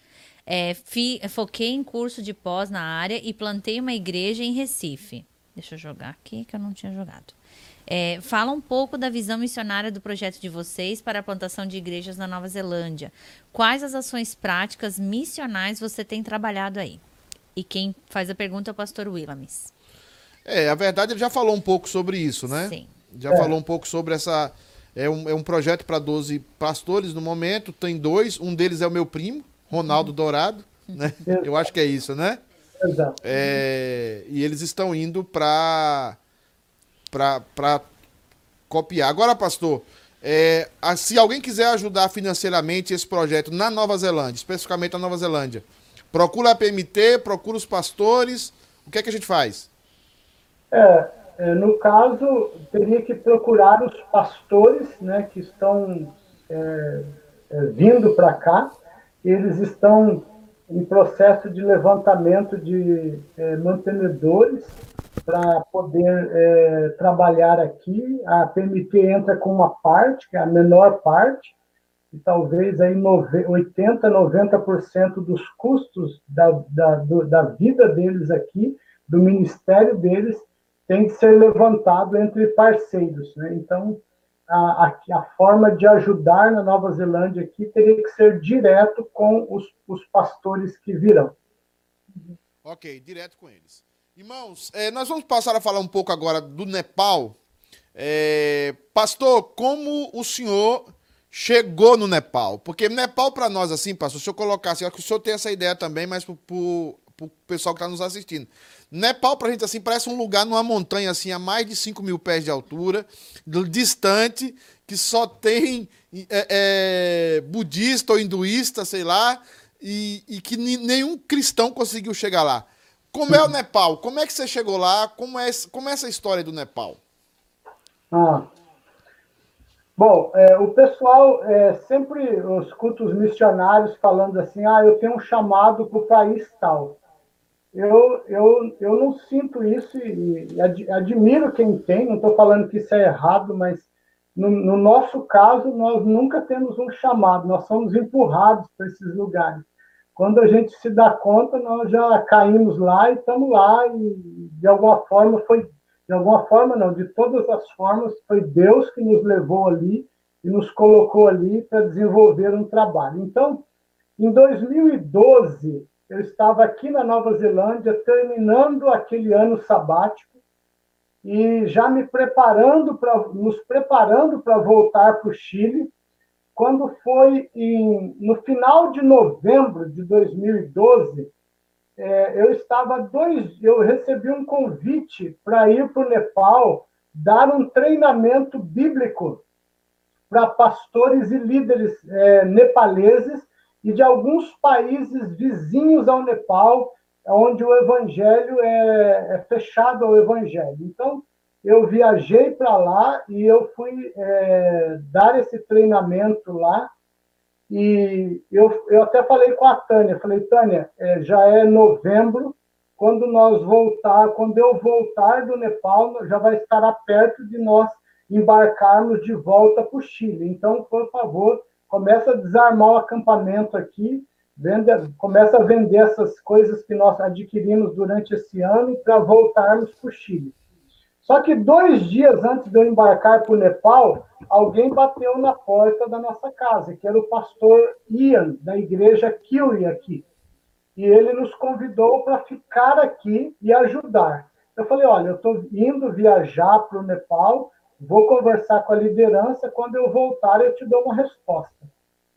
É, fi, foquei em curso de pós na área e plantei uma igreja em Recife. Deixa eu jogar aqui que eu não tinha jogado. É, fala um pouco da visão missionária do projeto de vocês para a plantação de igrejas na Nova Zelândia. Quais as ações práticas missionais você tem trabalhado aí? E quem faz a pergunta é o pastor Willamis. É, a verdade ele já falou um pouco sobre isso, né? Sim. Já é. falou um pouco sobre essa, É um, é um projeto para 12 pastores no momento, tem dois, um deles é o meu primo, Ronaldo Dourado, né? Eu acho que é isso, né? Exato. É, e eles estão indo para para copiar. Agora, pastor, é, a- se alguém quiser ajudar financeiramente esse projeto na Nova Zelândia, especificamente na Nova Zelândia, procura a PMT, procura os pastores, o que é que a gente faz? É, é, no caso, teria que procurar os pastores né, que estão é, é, vindo para cá. Eles estão em processo de levantamento de é, mantenedores para poder é, trabalhar aqui. A PMT entra com uma parte, que é a menor parte, e talvez aí nove- 80, 90% dos custos da, da, do- da vida deles aqui, do ministério deles, tem que ser levantado entre parceiros. Né? Então, a, a, a forma de ajudar na Nova Zelândia aqui teria que ser direto com os, os pastores que virão. Ok, direto com eles. Irmãos, é, nós vamos passar a falar um pouco agora do Nepal. É, pastor, como o senhor chegou no Nepal? Porque Nepal, para nós, assim, pastor, se eu colocar assim, acho que o senhor tem essa ideia também, mas para o pessoal que está nos assistindo. Nepal, para a gente, assim, parece um lugar numa montanha, assim, a mais de 5 mil pés de altura, distante, que só tem é, é, budista ou hinduísta, sei lá, e, e que nenhum cristão conseguiu chegar lá. Como é o Nepal? Como é que você chegou lá? Como é, como é essa história do Nepal? Ah. Bom, é, o pessoal é, sempre os cultos missionários falando assim, ah, eu tenho um chamado para o país tal. Eu, eu, eu não sinto isso e, ad- admiro quem tem, não estou falando que isso é errado, mas no, no nosso caso, nós nunca temos um chamado, nós somos empurrados para esses lugares. Quando a gente se dá conta, nós já caímos lá e estamos lá, e de alguma forma foi de alguma forma não, de todas as formas, foi Deus que nos levou ali e nos colocou ali para desenvolver um trabalho. Então, em 2012, eu estava aqui na Nova Zelândia, terminando aquele ano sabático e já me preparando para nos preparando para voltar para o Chile. Quando foi em, no final de novembro de 2012, é, eu estava dois, eu recebi um convite para ir para o Nepal dar um treinamento bíblico para pastores e líderes é, nepaleses e de alguns países vizinhos ao Nepal, onde o evangelho é, é fechado ao evangelho. Então, eu viajei para lá e eu fui é, dar esse treinamento lá. E eu, eu até falei com a Tânia, falei, Tânia, é, já é novembro, quando nós voltar, quando eu voltar do Nepal, já vai estar perto de nós embarcarmos de volta para o Chile. Então, por favor, começa a desarmar o acampamento aqui, venda, começa a vender essas coisas que nós adquirimos durante esse ano para voltarmos para o Chile. Só que dois dias antes de eu embarcar para o Nepal, alguém bateu na porta da nossa casa, que era o pastor Ian, da igreja Kiwi aqui. E ele nos convidou para ficar aqui e ajudar. Eu falei: olha, eu estou indo viajar para o Nepal, vou conversar com a liderança, quando eu voltar eu te dou uma resposta.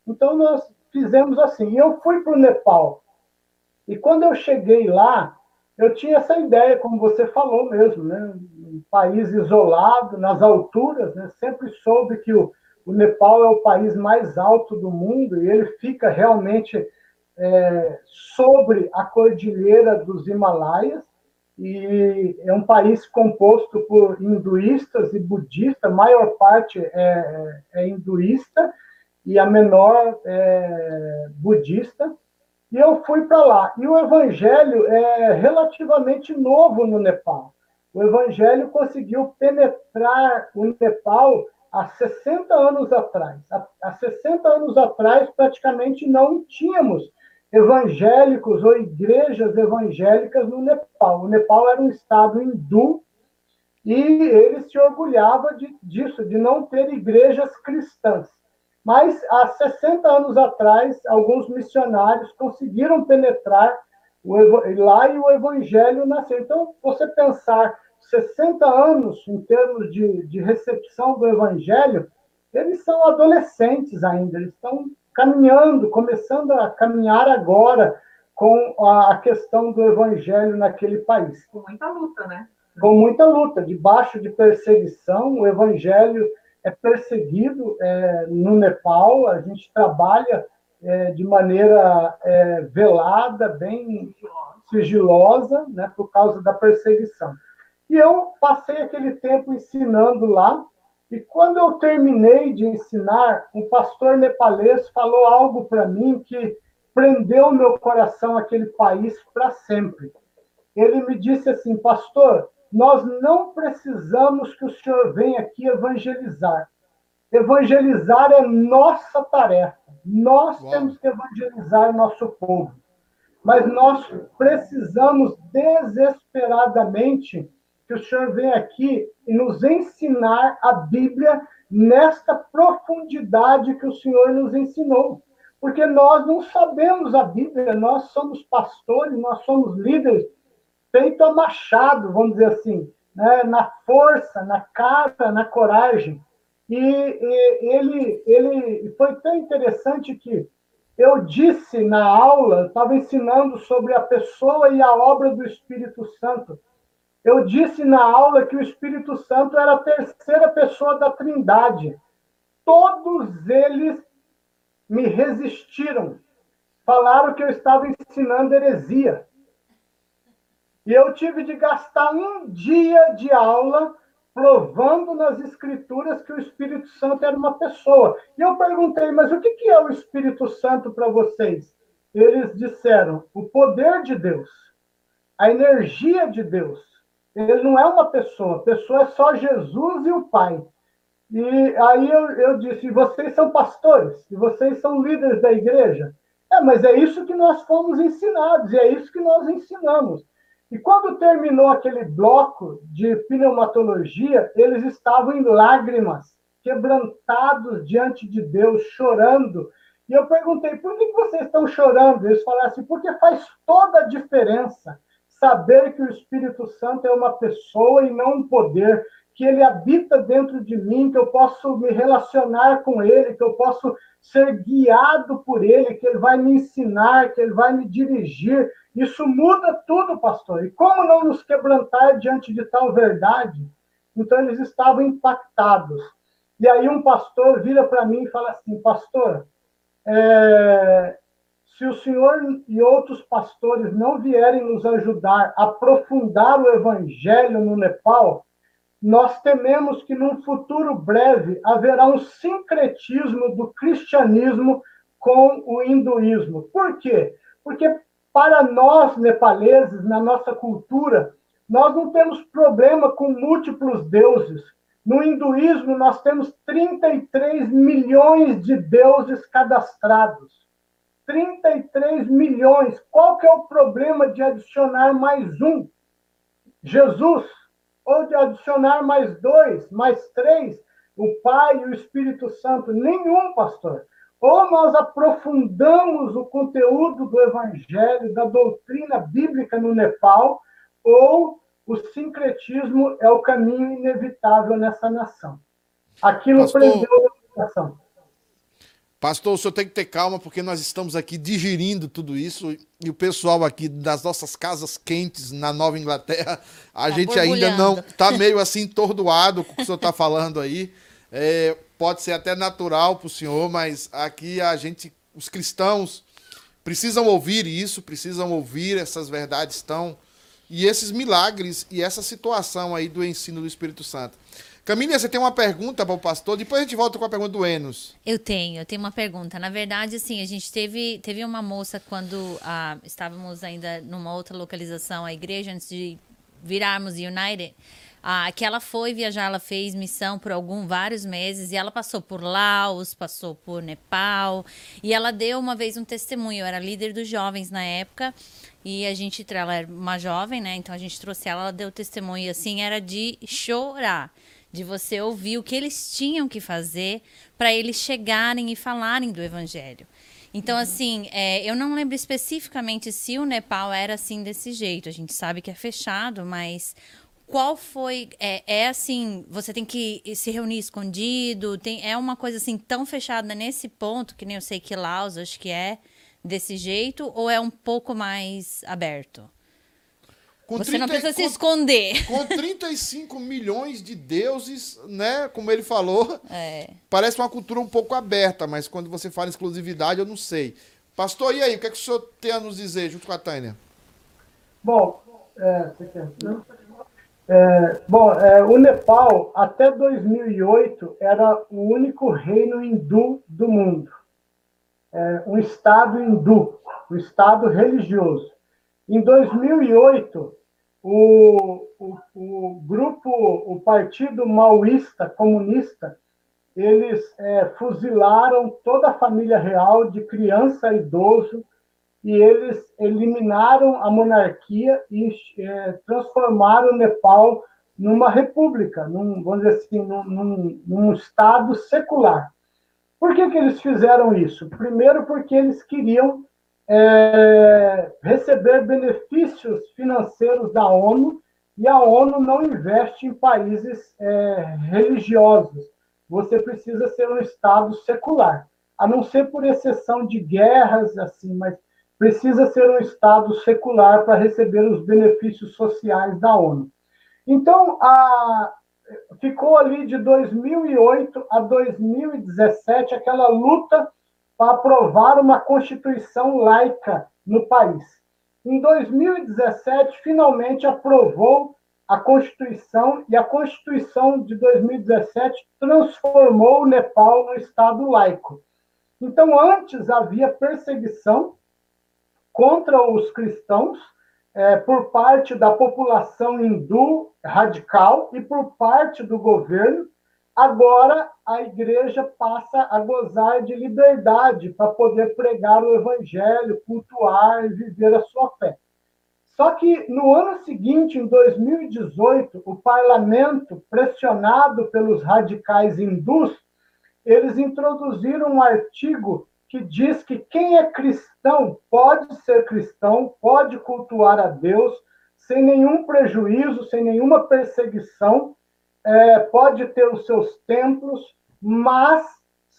Então nós fizemos assim. Eu fui para o Nepal. E quando eu cheguei lá, eu tinha essa ideia, como você falou mesmo, né? um país isolado, nas alturas, né? sempre soube que o, o Nepal é o país mais alto do mundo e ele fica realmente é, sobre a cordilheira dos Himalaias e é um país composto por hinduístas e budistas, a maior parte é, é hinduísta e a menor é budista. E eu fui para lá. E o evangelho é relativamente novo no Nepal. O evangelho conseguiu penetrar o Nepal há 60 anos atrás. Há 60 anos atrás, praticamente não tínhamos evangélicos ou igrejas evangélicas no Nepal. O Nepal era um estado hindu e ele se orgulhava de, disso, de não ter igrejas cristãs. Mas há 60 anos atrás, alguns missionários conseguiram penetrar o, lá e o evangelho nasceu. Então, você pensar 60 anos em termos de, de recepção do evangelho, eles são adolescentes ainda, eles estão caminhando, começando a caminhar agora com a questão do evangelho naquele país. Com muita luta, né? Com muita luta, debaixo de perseguição, o evangelho é perseguido é, no Nepal, a gente trabalha é, de maneira é, velada, bem sigilosa, né, por causa da perseguição. E eu passei aquele tempo ensinando lá, e quando eu terminei de ensinar, um pastor nepalês falou algo para mim que prendeu meu coração aquele país para sempre. Ele me disse assim, pastor, nós não precisamos que o senhor venha aqui evangelizar. Evangelizar é nossa tarefa. Nós Uau. temos que evangelizar nosso povo. Mas nós precisamos desesperadamente que o senhor venha aqui e nos ensinar a Bíblia nesta profundidade que o senhor nos ensinou. Porque nós não sabemos a Bíblia, nós somos pastores, nós somos líderes, feito a machado, vamos dizer assim, né? na força, na cara, na coragem. E, e ele, ele foi tão interessante que eu disse na aula, estava ensinando sobre a pessoa e a obra do Espírito Santo. Eu disse na aula que o Espírito Santo era a terceira pessoa da Trindade. Todos eles me resistiram. Falaram que eu estava ensinando heresia. E eu tive de gastar um dia de aula provando nas escrituras que o Espírito Santo era uma pessoa. E eu perguntei, mas o que é o Espírito Santo para vocês? Eles disseram, o poder de Deus, a energia de Deus. Ele não é uma pessoa, pessoa é só Jesus e o Pai. E aí eu, eu disse: vocês são pastores, e vocês são líderes da igreja. É, mas é isso que nós fomos ensinados, e é isso que nós ensinamos. E quando terminou aquele bloco de pneumatologia, eles estavam em lágrimas, quebrantados diante de Deus, chorando. E eu perguntei: por que vocês estão chorando? Eles falaram assim: porque faz toda a diferença saber que o Espírito Santo é uma pessoa e não um poder, que ele habita dentro de mim, que eu posso me relacionar com ele, que eu posso ser guiado por ele, que ele vai me ensinar, que ele vai me dirigir. Isso muda tudo, pastor. E como não nos quebrantar diante de tal verdade? Então eles estavam impactados. E aí um pastor vira para mim e fala assim, pastor, é, se o senhor e outros pastores não vierem nos ajudar a aprofundar o evangelho no Nepal, nós tememos que num futuro breve haverá um sincretismo do cristianismo com o hinduísmo. Por quê? Porque para nós nepaleses, na nossa cultura, nós não temos problema com múltiplos deuses. No hinduísmo, nós temos 33 milhões de deuses cadastrados. 33 milhões. Qual que é o problema de adicionar mais um? Jesus. Ou de adicionar mais dois, mais três? O Pai e o Espírito Santo? Nenhum, pastor. Ou nós aprofundamos o conteúdo do Evangelho, da doutrina bíblica no Nepal, ou o sincretismo é o caminho inevitável nessa nação. Aquilo prendeu a nação. Pastor, o senhor tem que ter calma, porque nós estamos aqui digerindo tudo isso e o pessoal aqui das nossas casas quentes na Nova Inglaterra, a tá gente ainda não está *laughs* meio assim tordoado com o que o senhor está falando aí. É, pode ser até natural para o senhor, mas aqui a gente, os cristãos, precisam ouvir isso, precisam ouvir essas verdades tão. e esses milagres e essa situação aí do ensino do Espírito Santo. Camila, você tem uma pergunta para o pastor? Depois a gente volta com a pergunta do Enos. Eu tenho, eu tenho uma pergunta. Na verdade, assim, a gente teve, teve uma moça quando ah, estávamos ainda numa outra localização, a igreja, antes de virarmos United, ah, que ela foi viajar, ela fez missão por algum vários meses e ela passou por Laos, passou por Nepal e ela deu uma vez um testemunho. Eu era líder dos jovens na época e a gente, ela era uma jovem, né? Então a gente trouxe ela, ela deu testemunho assim, era de chorar de você ouvir o que eles tinham que fazer para eles chegarem e falarem do evangelho. Então, assim, é, eu não lembro especificamente se o Nepal era assim desse jeito. A gente sabe que é fechado, mas qual foi. É, é assim, você tem que se reunir escondido? Tem, é uma coisa assim tão fechada nesse ponto, que nem eu sei que Laos, acho que é desse jeito, ou é um pouco mais aberto? Com Você não 30 precisa se com- esconder. Com 35 milhões de deuses, né? Como ele falou, É. parece uma cultura um pouco aberta, mas quando você fala em exclusividade, eu não sei. Pastor, e aí, o que, é que o senhor tem a nos dizer junto com a Tânia? Bom, é? Não? É, bom, é, o Nepal, até 2008, era o único reino hindu do mundo. É, um estado hindu, um estado religioso. Em 2008, o, o, o grupo, o Partido Maoísta Comunista, eles é, fuzilaram toda a família real, de criança a idoso, e eles eliminaram a monarquia e eh, transformaram o Nepal numa república, num, vamos dizer assim, num, num- num estado secular. Por que, que eles fizeram isso? Primeiro, porque eles queriam eh, receber benefícios financeiros da ONU e a ONU não investe em países eh, religiosos. Você precisa ser um estado secular, a não ser por exceção de guerras, assim, mas precisa ser um Estado secular para receber os benefícios sociais da ONU. Então, a- ficou ali de 2008 a 2017 aquela luta para aprovar uma Constituição laica no país. Em 2017, finalmente aprovou a Constituição e a Constituição de 2017 transformou o Nepal no Estado laico. Então, antes havia perseguição contra os cristãos eh, por parte da população hindu radical e por parte do governo. Agora a igreja passa a gozar de liberdade para poder pregar o evangelho, cultuar e viver a sua fé. Só que no ano seguinte, em 2018, o parlamento, pressionado pelos radicais hindus, eles introduziram um artigo que diz que quem é cristão pode ser cristão, pode cultuar a Deus, sem nenhum prejuízo, sem nenhuma perseguição, é, pode ter os seus templos, mas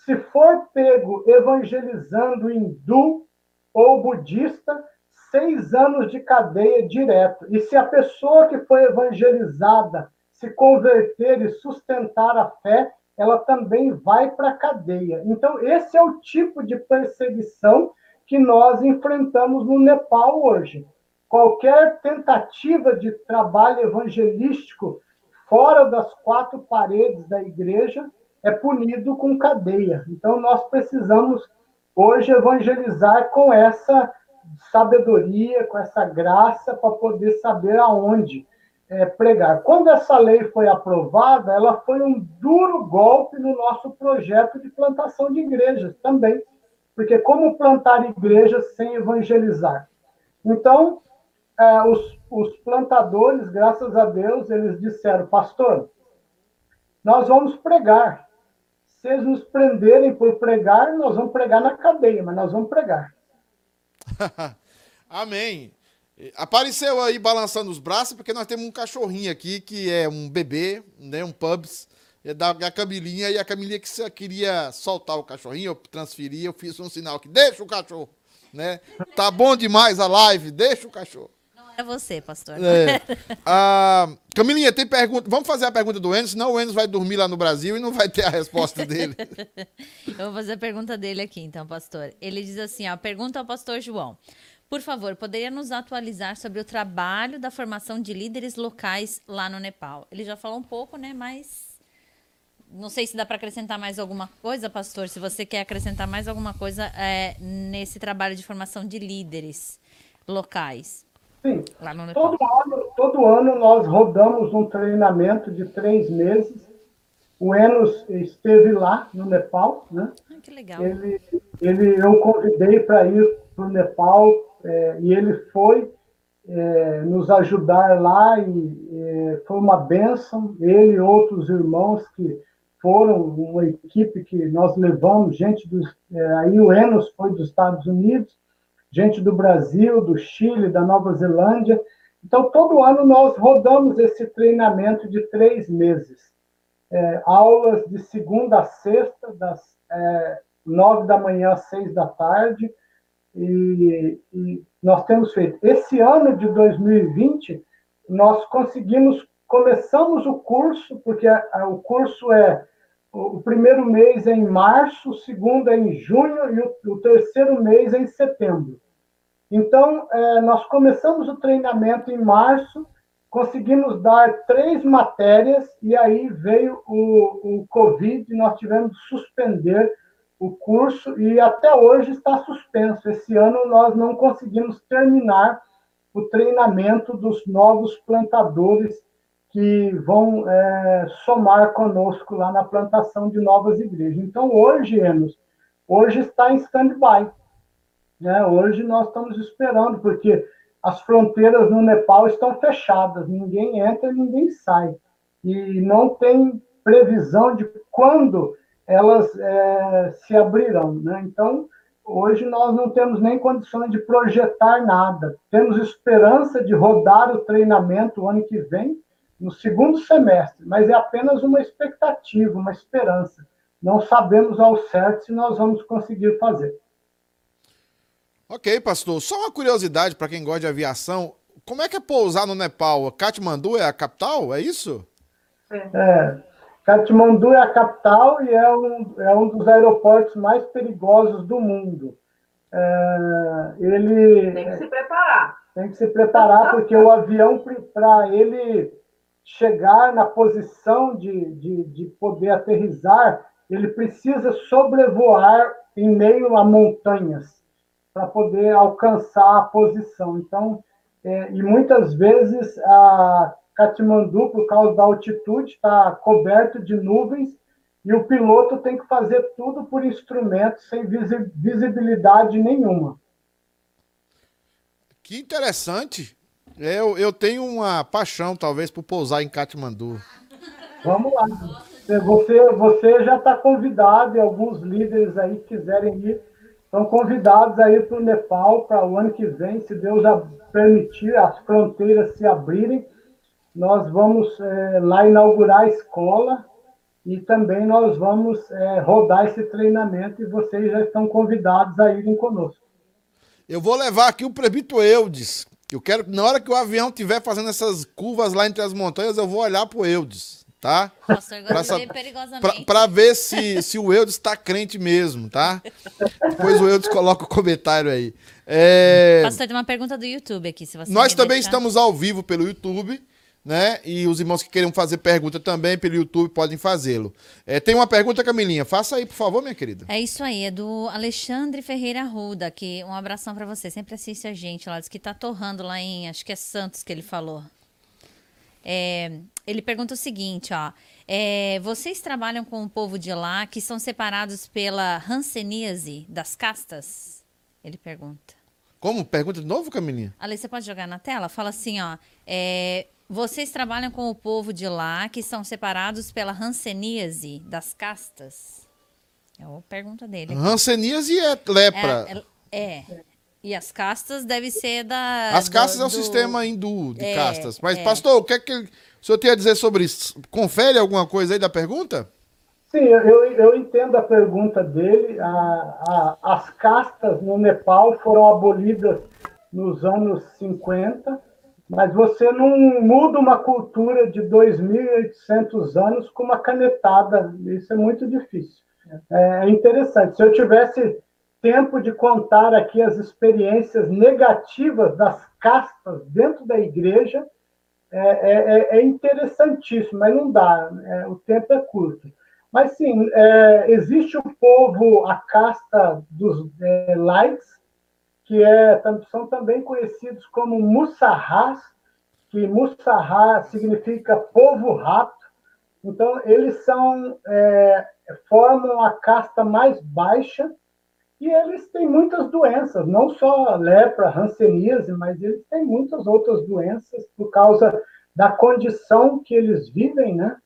se for pego evangelizando hindu ou budista, seis anos de cadeia direto. E se a pessoa que foi evangelizada se converter e sustentar a fé, ela também vai para a cadeia. Então, esse é o tipo de perseguição que nós enfrentamos no Nepal hoje. Qualquer tentativa de trabalho evangelístico fora das quatro paredes da igreja é punido com cadeia. Então, nós precisamos hoje evangelizar com essa sabedoria, com essa graça, para poder saber aonde é, pregar. Quando essa lei foi aprovada, ela foi um duro golpe no nosso projeto de plantação de igrejas também. Porque como plantar igrejas sem evangelizar? Então, é, os, os plantadores, graças a Deus, eles disseram, pastor, nós vamos pregar. Se eles nos prenderem por pregar, nós vamos pregar na cadeia, mas nós vamos pregar. *laughs* Amém. Apareceu aí balançando os braços, porque nós temos um cachorrinho aqui que é um bebê, né? Um pubs, é da, Camilinha, e a Camilinha que queria soltar o cachorrinho, eu transferi, eu fiz um sinal que deixa o cachorro, né? Tá bom demais a live, deixa o cachorro. Não é você, pastor. É. *laughs* Ah, Camilinha, tem pergunta. Vamos fazer a pergunta do Enos, senão o Enos vai dormir lá no Brasil e não vai ter a resposta dele. *laughs* Eu vou fazer a pergunta dele aqui, então, pastor. Ele diz assim: ó, pergunta ao pastor João. Por favor, poderia nos atualizar sobre o trabalho da formação de líderes locais lá no Nepal? Ele já falou um pouco, né? Mas não sei se dá para acrescentar mais alguma coisa, pastor. Se você quer acrescentar mais alguma coisa é, nesse trabalho de formação de líderes locais Sim. Todo ano, todo ano nós rodamos um treinamento de três meses. O Enos esteve lá no Nepal, né? Ah, que legal. Ele, ele, eu convidei para ir para o Nepal é, e ele foi é, nos ajudar lá e é, foi uma bênção. Ele e outros irmãos que foram uma equipe que nós levamos gente dos é, aí o Enos foi dos Estados Unidos, gente do Brasil, do Chile, da Nova Zelândia Então, todo ano nós rodamos esse treinamento de três meses. É, aulas de segunda a sexta, das é, nove da manhã às seis da tarde, e, e nós temos feito. Esse ano de 2020, nós conseguimos, começamos o curso, porque a, a, o curso é o primeiro mês é em março, o segundo é em junho e o, o terceiro mês é em setembro. Então, é, nós começamos o treinamento em março, conseguimos dar três matérias e aí veio o, o Covid e nós tivemos que suspender o curso e até hoje está suspenso. Esse ano nós não conseguimos terminar o treinamento dos novos plantadores que vão é, somar conosco lá na plantação de novas igrejas. Então, hoje, Enos, hoje está em stand-by. Né? Hoje nós estamos esperando, porque as fronteiras no Nepal estão fechadas, ninguém entra, ninguém sai. E não tem previsão de quando elas é, se abrirão. Né? Então, hoje nós não temos nem condições de projetar nada. Temos esperança de rodar o treinamento o ano que vem, no segundo semestre, mas é apenas uma expectativa, uma esperança. Não sabemos ao certo se nós vamos conseguir fazer. Ok, pastor. Só uma curiosidade para quem gosta de aviação: como é que é pousar no Nepal? Katmandu é a capital? É isso? É. Katmandu é a capital e é um, é um dos aeroportos mais perigosos do mundo. É, ele tem que se preparar. Tem que se preparar porque o avião para ele chegar na posição de, de, de poder aterrizar, ele precisa sobrevoar em meio a montanhas para poder alcançar a posição. Então, é, e muitas vezes a Katmandu, por causa da altitude, está coberto de nuvens e o piloto tem que fazer tudo por instrumento, sem visibilidade nenhuma. Que interessante. Eu, eu tenho uma paixão, talvez, por pousar em Katmandu. Vamos lá. Você, você já está convidado, e alguns líderes aí quiserem ir, estão convidados aí para o Nepal para o ano que vem, se Deus permitir, as fronteiras se abrirem. Nós vamos é, lá inaugurar a escola e também nós vamos é, rodar esse treinamento e vocês já estão convidados a irem conosco. Eu vou levar aqui o Prebito Eudes, eu quero que na hora que o avião estiver fazendo essas curvas lá entre as montanhas, eu vou olhar pro Eudes, tá? Para ver se, se o Eudes está crente mesmo, tá? Depois o Eudes coloca o comentário aí. É... Pastor, tem uma pergunta do YouTube aqui, se você Nós também deixar. estamos ao vivo pelo YouTube né? E os irmãos que queiram fazer pergunta também pelo YouTube podem fazê-lo. É, tem uma pergunta, Camilinha. Faça aí, por favor, minha querida. É isso aí, é do Alexandre Ferreira Ruda, que um abração para você. Sempre assiste a gente lá, diz que tá torrando lá em, acho que é Santos que ele falou. É, ele pergunta o seguinte, ó. É, vocês trabalham com o povo de lá que são separados pela ranceníase das castas? Ele pergunta. Como? Pergunta de novo, Camilinha? Ali, você pode jogar na tela? Fala assim, ó. É, vocês trabalham com o povo de lá que são separados pela ranceníase das castas? É a pergunta dele. Aqui. Ranceníase é lepra. É, é, é, E as castas devem ser da. As castas do, é o do... sistema hindu de é, castas. Mas, é. pastor, o que é que o senhor tem a dizer sobre isso? Confere alguma coisa aí da pergunta? Sim, eu, eu entendo a pergunta dele. A, a, as castas no Nepal foram abolidas nos anos 50 mas você não muda uma cultura de 2.800 anos com uma canetada. Isso é muito difícil. É interessante. Se eu tivesse tempo de contar aqui as experiências negativas das castas dentro da igreja, é, é, é, é interessantíssimo, mas não dá. É, o tempo é curto. Mas sim, é, existe o povo, a casta dos é, likes, que é, são também conhecidos como Mussarrás, que Mussarrá significa povo rato. Então, eles são é, formam a casta mais baixa e eles têm muitas doenças, não só lepra, hanseníase, mas eles têm muitas outras doenças por causa da condição que eles vivem, né?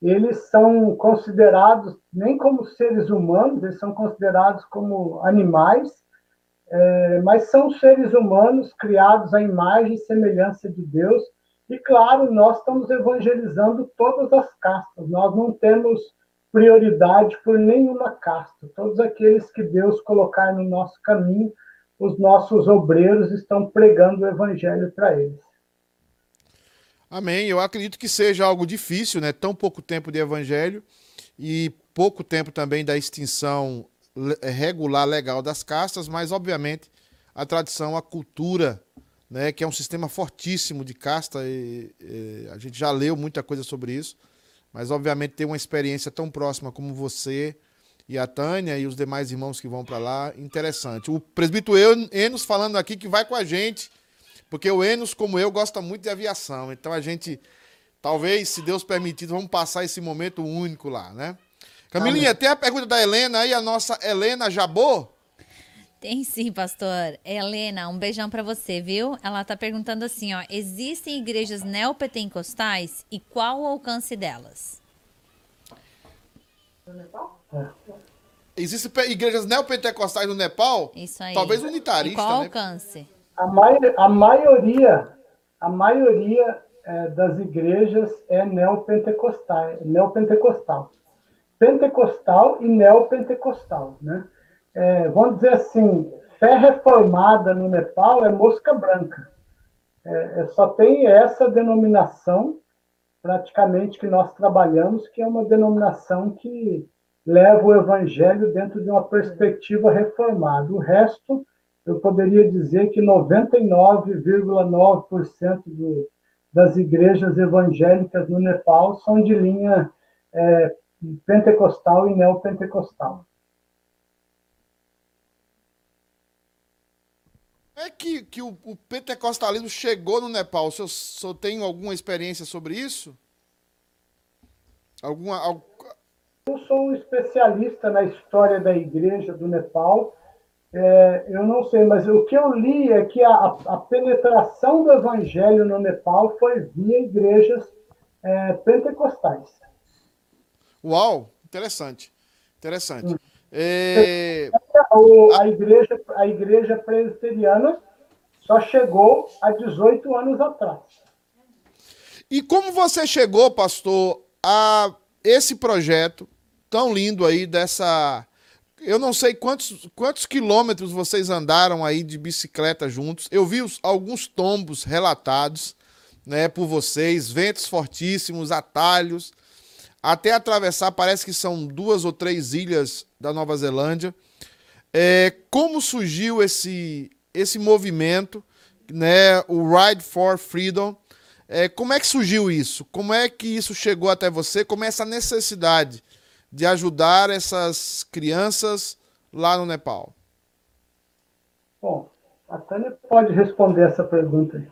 Eles são considerados nem como seres humanos, eles são considerados como animais é, mas são seres humanos criados à imagem e semelhança de Deus. E claro, nós estamos evangelizando todas as castas. Nós não temos prioridade por nenhuma casta. Todos aqueles que Deus colocar no nosso caminho, os nossos obreiros estão pregando o evangelho para eles. Amém. Eu acredito que seja algo difícil, né? Tão pouco tempo de evangelho e pouco tempo também da extinção regular legal das castas, mas obviamente a tradição, a cultura, né, que é um sistema fortíssimo de casta, e, e, a gente já leu muita coisa sobre isso, mas obviamente ter uma experiência tão próxima como você e a Tânia e os demais irmãos que vão para lá, interessante. O presbítero Enos falando aqui que vai com a gente, porque o Enos, como eu, gosta muito de aviação, então a gente, talvez, se Deus permitir, vamos passar esse momento único lá, né? Camilinha, tem a pergunta da Helena aí, a nossa Helena Jabô? Tem sim, pastor. Helena, um beijão para você, viu? Ela tá perguntando assim, ó, existem igrejas neopentecostais e qual o alcance delas? Existem igrejas neopentecostais no Nepal? Isso aí. Talvez unitarista, e qual o né? alcance? A, mai a maioria, a maioria é, das igrejas é neopentecostal, neopentecostal. Pentecostal e neopentecostal, né? É, vamos dizer assim, fé reformada no Nepal é mosca branca. É, é, só tem essa denominação, praticamente, que nós trabalhamos, que é uma denominação que leva o evangelho dentro de uma perspectiva reformada. O resto, eu poderia dizer que 99,9% das igrejas evangélicas no Nepal são de linha é, pentecostal e neopentecostal. É que, que o, o pentecostalismo chegou no Nepal? O senhor, senhor tem alguma experiência sobre isso? Alguma, algum... Eu sou um especialista na história da igreja do Nepal. É, eu não sei, mas o que eu li é que a, a penetração do evangelho no Nepal foi via igrejas é, pentecostais. Uau, interessante. Interessante. Hum. É... A igreja, a igreja presbiteriana só chegou há 18 anos atrás. E como você chegou, pastor, a esse projeto tão lindo aí dessa. Eu não sei quantos, quantos quilômetros vocês andaram aí de bicicleta juntos. Eu vi os, alguns tombos relatados né, por vocês, ventos fortíssimos, atalhos até atravessar, parece que são duas ou três ilhas da Nova Zelândia. É, como surgiu esse, esse movimento, né, o Ride for Freedom? É, como é que surgiu isso? Como é que isso chegou até você? Como é essa necessidade de ajudar essas crianças lá no Nepal? Bom, a Tânia pode responder essa pergunta.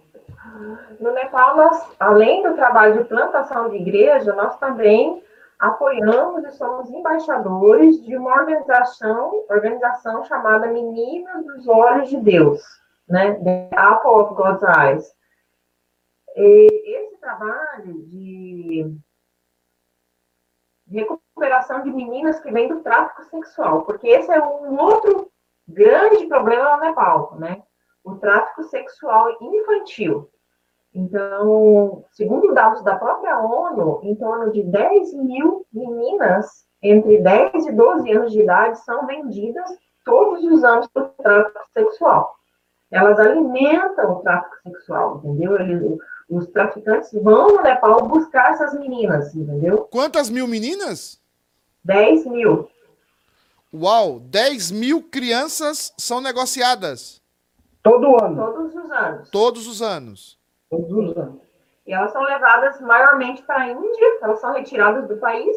No Nepal, nós, além do trabalho de plantação de igreja, nós também apoiamos e somos embaixadores de uma organização, organização chamada Meninas dos Olhos de Deus, né? The Apple of God's Eyes. E esse trabalho de recuperação de meninas que vêm do tráfico sexual, porque esse é um outro grande problema no Nepal, né? O tráfico sexual infantil. Então, segundo dados da própria ONU, em torno de 10 mil meninas entre 10 e 12 anos de idade são vendidas todos os anos para o tráfico sexual. Elas alimentam o tráfico sexual, entendeu? Eles, os traficantes vão no Nepal buscar essas meninas, entendeu? Quantas mil meninas? 10 mil. Uau, 10 mil crianças são negociadas. Todo ano. Todos os anos. Todos os anos. Todos os anos. E elas são levadas maiormente para a Índia, elas são retiradas do país,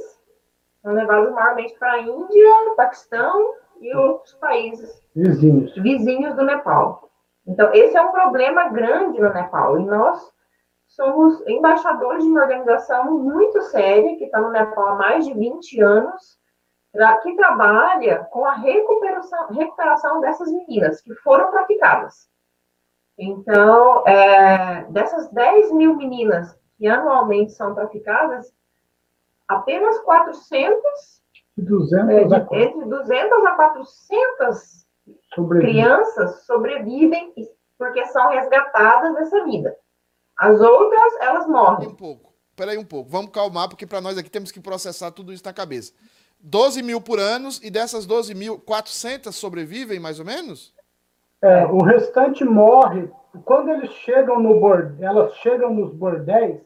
são levadas maiormente para a Índia, Paquistão e outros países Vizinhos. vizinhos do Nepal. Então, esse é um problema grande no Nepal. E nós somos embaixadores de uma organização muito séria, que está no Nepal há mais de 20 anos, que trabalha com a recuperação, recuperação dessas meninas que foram traficadas. Então, é, dessas 10 mil meninas que anualmente são traficadas, apenas 400, 200 é, de, entre 200 a 400 Sobrevive. crianças sobrevivem porque são resgatadas dessa vida. As outras, elas morrem. um pouco. Peraí um pouco. Vamos calmar, porque para nós aqui temos que processar tudo isso na cabeça. 12 mil por anos, e dessas 12 mil, 400 sobrevivem, mais ou menos? É, o restante morre. Quando eles chegam no bordel, elas chegam nos bordéis,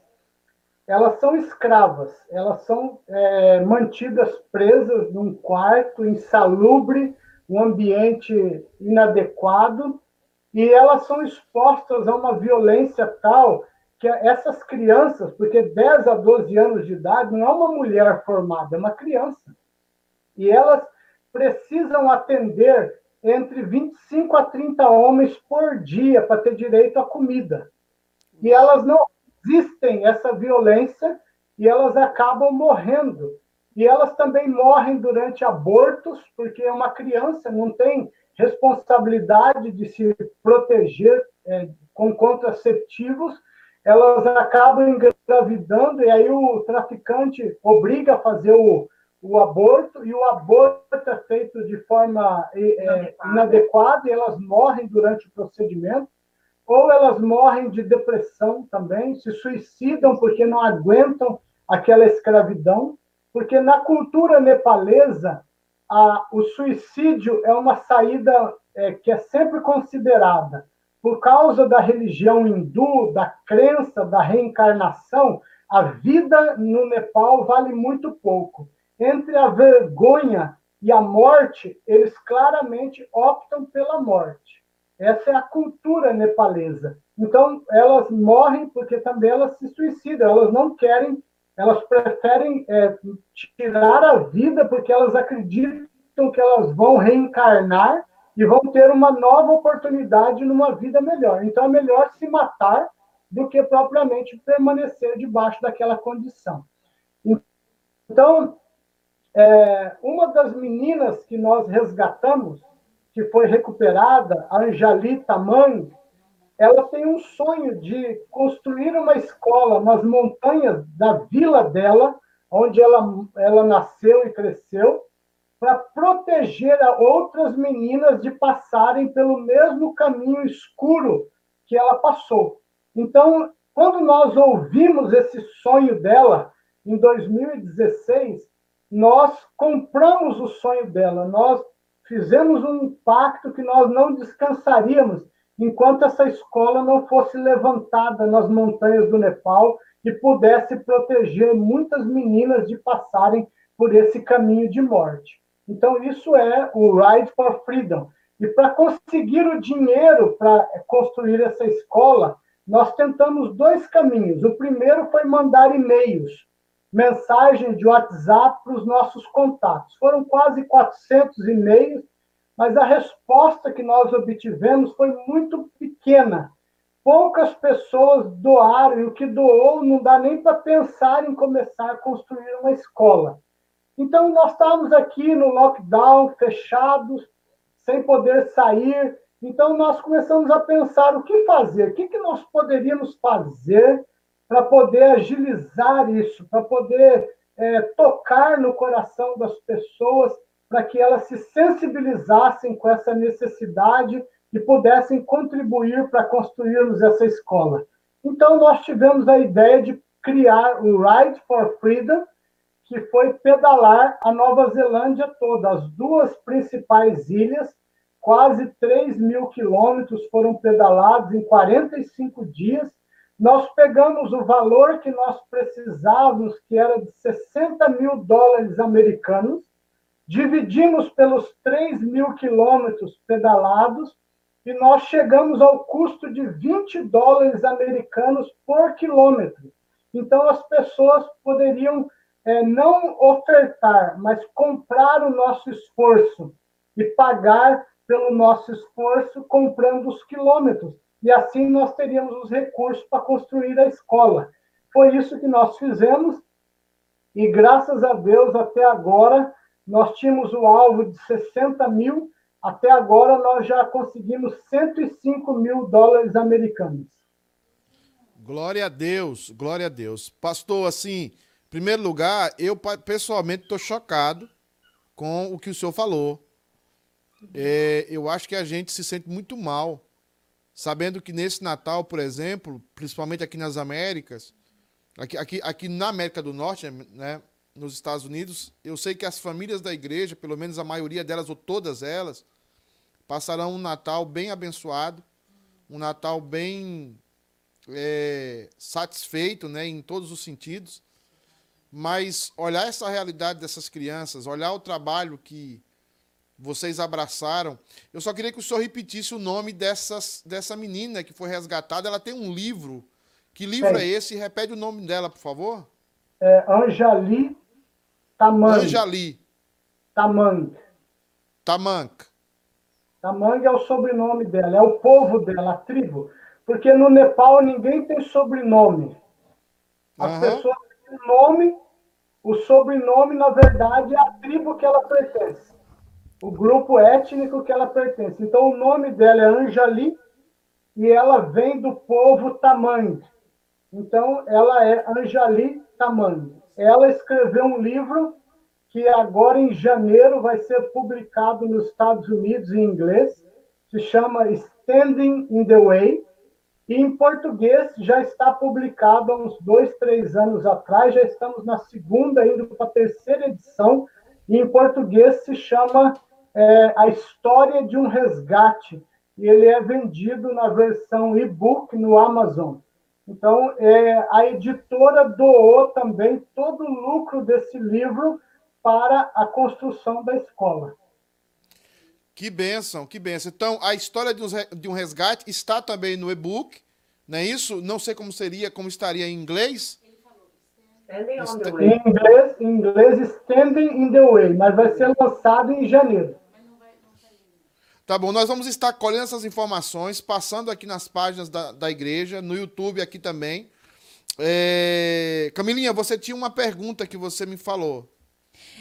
elas são escravas. Elas são é, mantidas presas num quarto insalubre, um ambiente inadequado, e elas são expostas a uma violência tal que essas crianças, porque 10 a 12 anos de idade não é uma mulher formada, é uma criança. E elas precisam atender entre 25 a 30 homens por dia para ter direito à comida. E elas não resistem a essa violência e elas acabam morrendo. E elas também morrem durante abortos, porque é uma criança, não tem responsabilidade de se proteger é, com contraceptivos, elas acabam engravidando e aí o traficante obriga a fazer o, o aborto e o aborto é feito de forma é, inadequada e elas morrem durante o procedimento ou elas morrem de depressão também, se suicidam porque não aguentam aquela escravidão, porque na cultura nepalesa a, o suicídio é uma saída é, que é sempre considerada por causa da religião hindu, da crença da reencarnação, a vida no Nepal vale muito pouco. Entre a vergonha e a morte, eles claramente optam pela morte. Essa é a cultura nepalesa. Então, elas morrem porque também elas se suicidam, elas não querem, elas preferem é, tirar a vida porque elas acreditam que elas vão reencarnar e vão ter uma nova oportunidade numa vida melhor. Então, é melhor se matar do que propriamente permanecer debaixo daquela condição. Então, é, uma das meninas que nós resgatamos, que foi recuperada, a Angelita Mãe, ela tem um sonho de construir uma escola nas montanhas da vila dela, onde ela, ela nasceu e cresceu, para proteger a outras meninas de passarem pelo mesmo caminho escuro que ela passou. Então, quando nós ouvimos esse sonho dela, em 2016, nós compramos o sonho dela, nós fizemos um pacto que nós não descansaríamos enquanto essa escola não fosse levantada nas montanhas do Nepal e pudesse proteger muitas meninas de passarem por esse caminho de morte. Então, isso é o Ride for Freedom. E para conseguir o dinheiro para construir essa escola, nós tentamos dois caminhos. O primeiro foi mandar e-mails, mensagens de WhatsApp para os nossos contatos. Foram quase 400 e-mails, mas a resposta que nós obtivemos foi muito pequena. Poucas pessoas doaram, e o que doou não dá nem para pensar em começar a construir uma escola. Então, nós estávamos aqui no lockdown, fechados, sem poder sair. Então, nós começamos a pensar o que fazer, o que, que nós poderíamos fazer para poder agilizar isso, para poder é, tocar no coração das pessoas, para que elas se sensibilizassem com essa necessidade e pudessem contribuir para construirmos essa escola. Então, nós tivemos a ideia de criar o Ride for Freedom, que foi pedalar a Nova Zelândia toda, as duas principais ilhas, quase 3 mil quilômetros foram pedalados em 45 dias. Nós pegamos o valor que nós precisávamos, que era de 60 mil dólares americanos, dividimos pelos 3 mil quilômetros pedalados e nós chegamos ao custo de 20 dólares americanos por quilômetro. Então, as pessoas poderiam é, não ofertar, mas comprar o nosso esforço e pagar pelo nosso esforço comprando os quilômetros. E assim nós teríamos os recursos para construir a escola. Foi isso que nós fizemos e graças a Deus até agora nós tínhamos o alvo de 60 mil, até agora nós já conseguimos 105 mil dólares americanos. Glória a Deus, glória a Deus. Pastor, assim, em primeiro lugar, eu pessoalmente estou chocado com o que o senhor falou. é, eu acho que a gente se sente muito mal, sabendo que nesse Natal, por exemplo, principalmente aqui nas Américas, aqui, aqui, aqui na América do Norte, né, nos Estados Unidos, eu sei que as famílias da igreja, pelo menos a maioria delas ou todas elas, passarão um Natal bem abençoado, um Natal bem é, satisfeito, né, em todos os sentidos. Mas olhar essa realidade dessas crianças, olhar o trabalho que vocês abraçaram. Eu só queria que o senhor repetisse o nome dessas, dessa menina que foi resgatada. Ela tem um livro. Que livro é, é esse? Repete o nome dela, por favor. É Anjali Tamang. Anjali. Tamang. Tamang. Tamang é o sobrenome dela, é o povo dela, a tribo. Porque no Nepal ninguém tem sobrenome. As uhum. pessoas têm nome, o sobrenome, na verdade, é a tribo que ela pertence o grupo étnico que ela pertence. Então, o nome dela é Anjali e ela vem do povo Tamang. Então, ela é Anjali Tamang. Ela escreveu um livro que agora em janeiro vai ser publicado nos Estados Unidos em inglês, se chama Standing in the Way, e em português já está publicado há uns dois, três anos atrás, já estamos na segunda, indo para a terceira edição, e em português se chama é, A História de um Resgate, e ele é vendido na versão e-book no Amazon. Então, é, a editora doou também todo o lucro desse livro para a construção da escola. Que benção, que benção. Então, a história de um resgate está também no e-book, não é isso? Não sei como seria, como estaria em inglês. Em inglês, em inglês, Standing in the Way, mas vai ser lançado em janeiro. Tá bom, nós vamos estar colhendo essas informações, passando aqui nas páginas da, da igreja, no YouTube aqui também. É... Camilinha, você tinha uma pergunta que você me falou.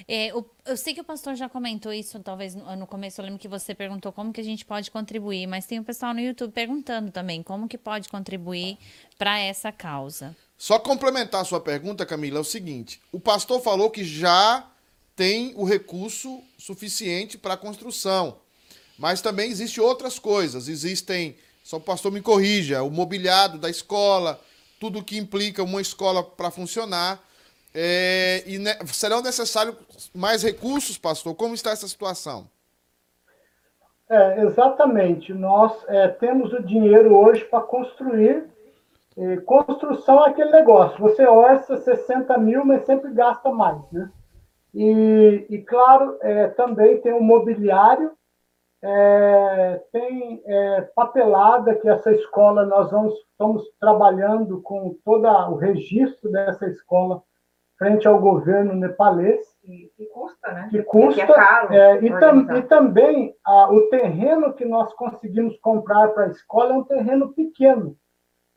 É, o, eu sei que o pastor já comentou isso, talvez no, no, começo, eu lembro que você perguntou como que a gente pode contribuir, mas tem o pessoal no YouTube perguntando também como que pode contribuir para essa causa. Só complementar a sua pergunta, Camila, é o seguinte: o pastor falou que já tem o recurso suficiente para a construção, mas também existem outras coisas. Existem, só o pastor me corrija, o mobiliado da escola, tudo que implica uma escola para funcionar. É, e ne serão necessários mais recursos, pastor? Como está essa situação? É, exatamente. Nós é, temos o dinheiro hoje para construir e construção é aquele negócio, você orça 60 mil, mas sempre gasta mais, né? E, e claro, é, também tem o mobiliário, é, tem é, papelada, que essa escola nós vamos, estamos trabalhando com todo o registro dessa escola frente ao governo nepalês. Que, que custa, né? Que custa. Que é caro é, e, tam, e, também a, o terreno que nós conseguimos comprar para a escola é um terreno pequeno.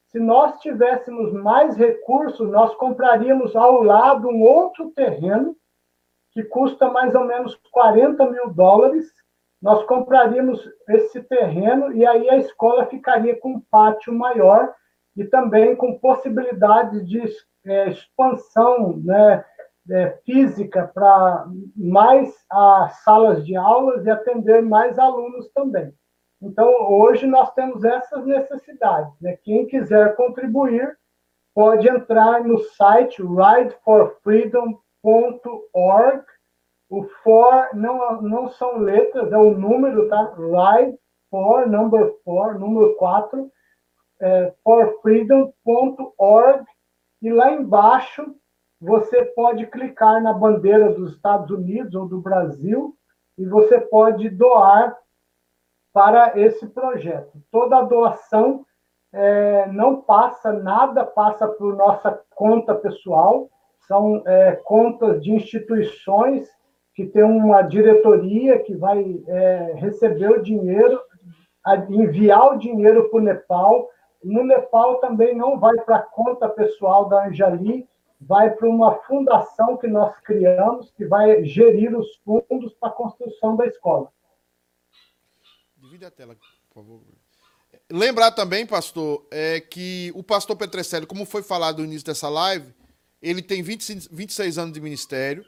Se nós tivéssemos mais recursos, nós compraríamos ao lado um outro terreno que custa mais ou menos 40 mil dólares. Nós compraríamos esse terreno e aí a escola ficaria com um pátio maior e também com possibilidade de é, expansão né, é, física para mais as salas de aulas e atender mais alunos também. Então, hoje nós temos essas necessidades. Né? Quem quiser contribuir, pode entrar no site rideforfreedom.org. O for não, não são letras, é o número, tá? Ride for, number four, número 4, é, forfreedom.org. E lá embaixo você pode clicar na bandeira dos Estados Unidos ou do Brasil e você pode doar para esse projeto. Toda a doação é, não passa, nada passa por nossa conta pessoal, são é, contas de instituições que tem uma diretoria que vai é, receber o dinheiro, enviar o dinheiro para o Nepal. No Nepal também não vai para a conta pessoal da Anjali, vai para uma fundação que nós criamos, que vai gerir os fundos para a construção da escola. Divide a tela, por favor. Lembrar também, pastor, é que o pastor Petrecelli, como foi falado no início dessa live, ele tem 25, 26 anos de ministério,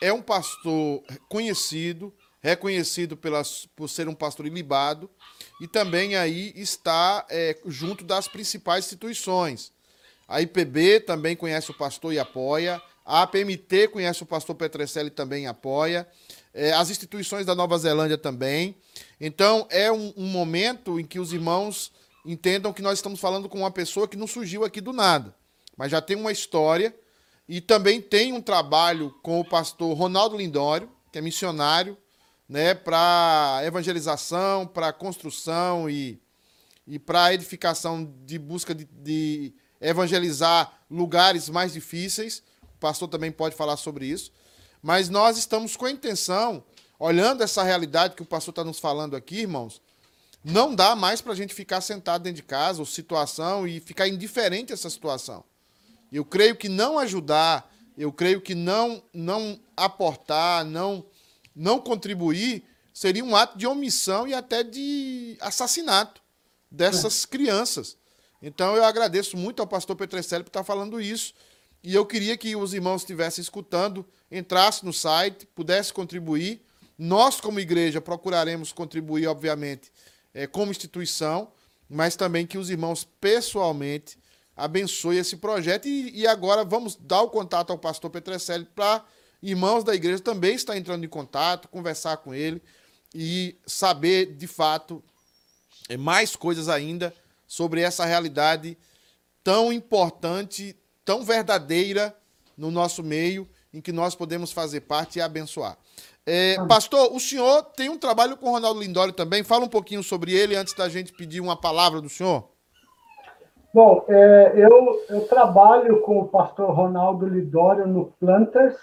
é um pastor conhecido, reconhecido pelas, por ser um pastor ilibado, e também aí está é, junto das principais instituições. A IPB também conhece o pastor e apoia, a APMT conhece o pastor Petrecelli também apoia, é, as instituições da Nova Zelândia também. Então, é um, um momento em que os irmãos entendam que nós estamos falando com uma pessoa que não surgiu aqui do nada, mas já tem uma história e também tem um trabalho com o pastor Ronaldo Lindório, que é missionário, né, para evangelização, para construção e, e para edificação de busca de, de evangelizar lugares mais difíceis. O pastor também pode falar sobre isso. Mas nós estamos com a intenção, olhando essa realidade que o pastor está nos falando aqui, irmãos, não dá mais para a gente ficar sentado dentro de casa, ou situação, e ficar indiferente a essa situação. Eu creio que não ajudar, eu creio que não, não aportar, não, não contribuir, seria um ato de omissão e até de assassinato dessas crianças. Então eu agradeço muito ao pastor Petrecelli por estar falando isso. E eu queria que os irmãos estivessem escutando, entrassem no site, pudessem contribuir. Nós, como igreja, procuraremos contribuir, obviamente, é, como instituição, mas também que os irmãos pessoalmente abençoem esse projeto. E, e agora vamos dar o contato ao pastor Petrecelli para irmãos da igreja também estar entrando em contato, conversar com ele e saber de fato é, mais coisas ainda sobre essa realidade tão importante, tão verdadeira no nosso meio, em que nós podemos fazer parte e abençoar. É, pastor, o senhor tem um trabalho com o Ronaldo Lindório também. Fala um pouquinho sobre ele antes da gente pedir uma palavra do senhor. Bom, é, eu, eu trabalho com o pastor Ronaldo Lidório no Planters.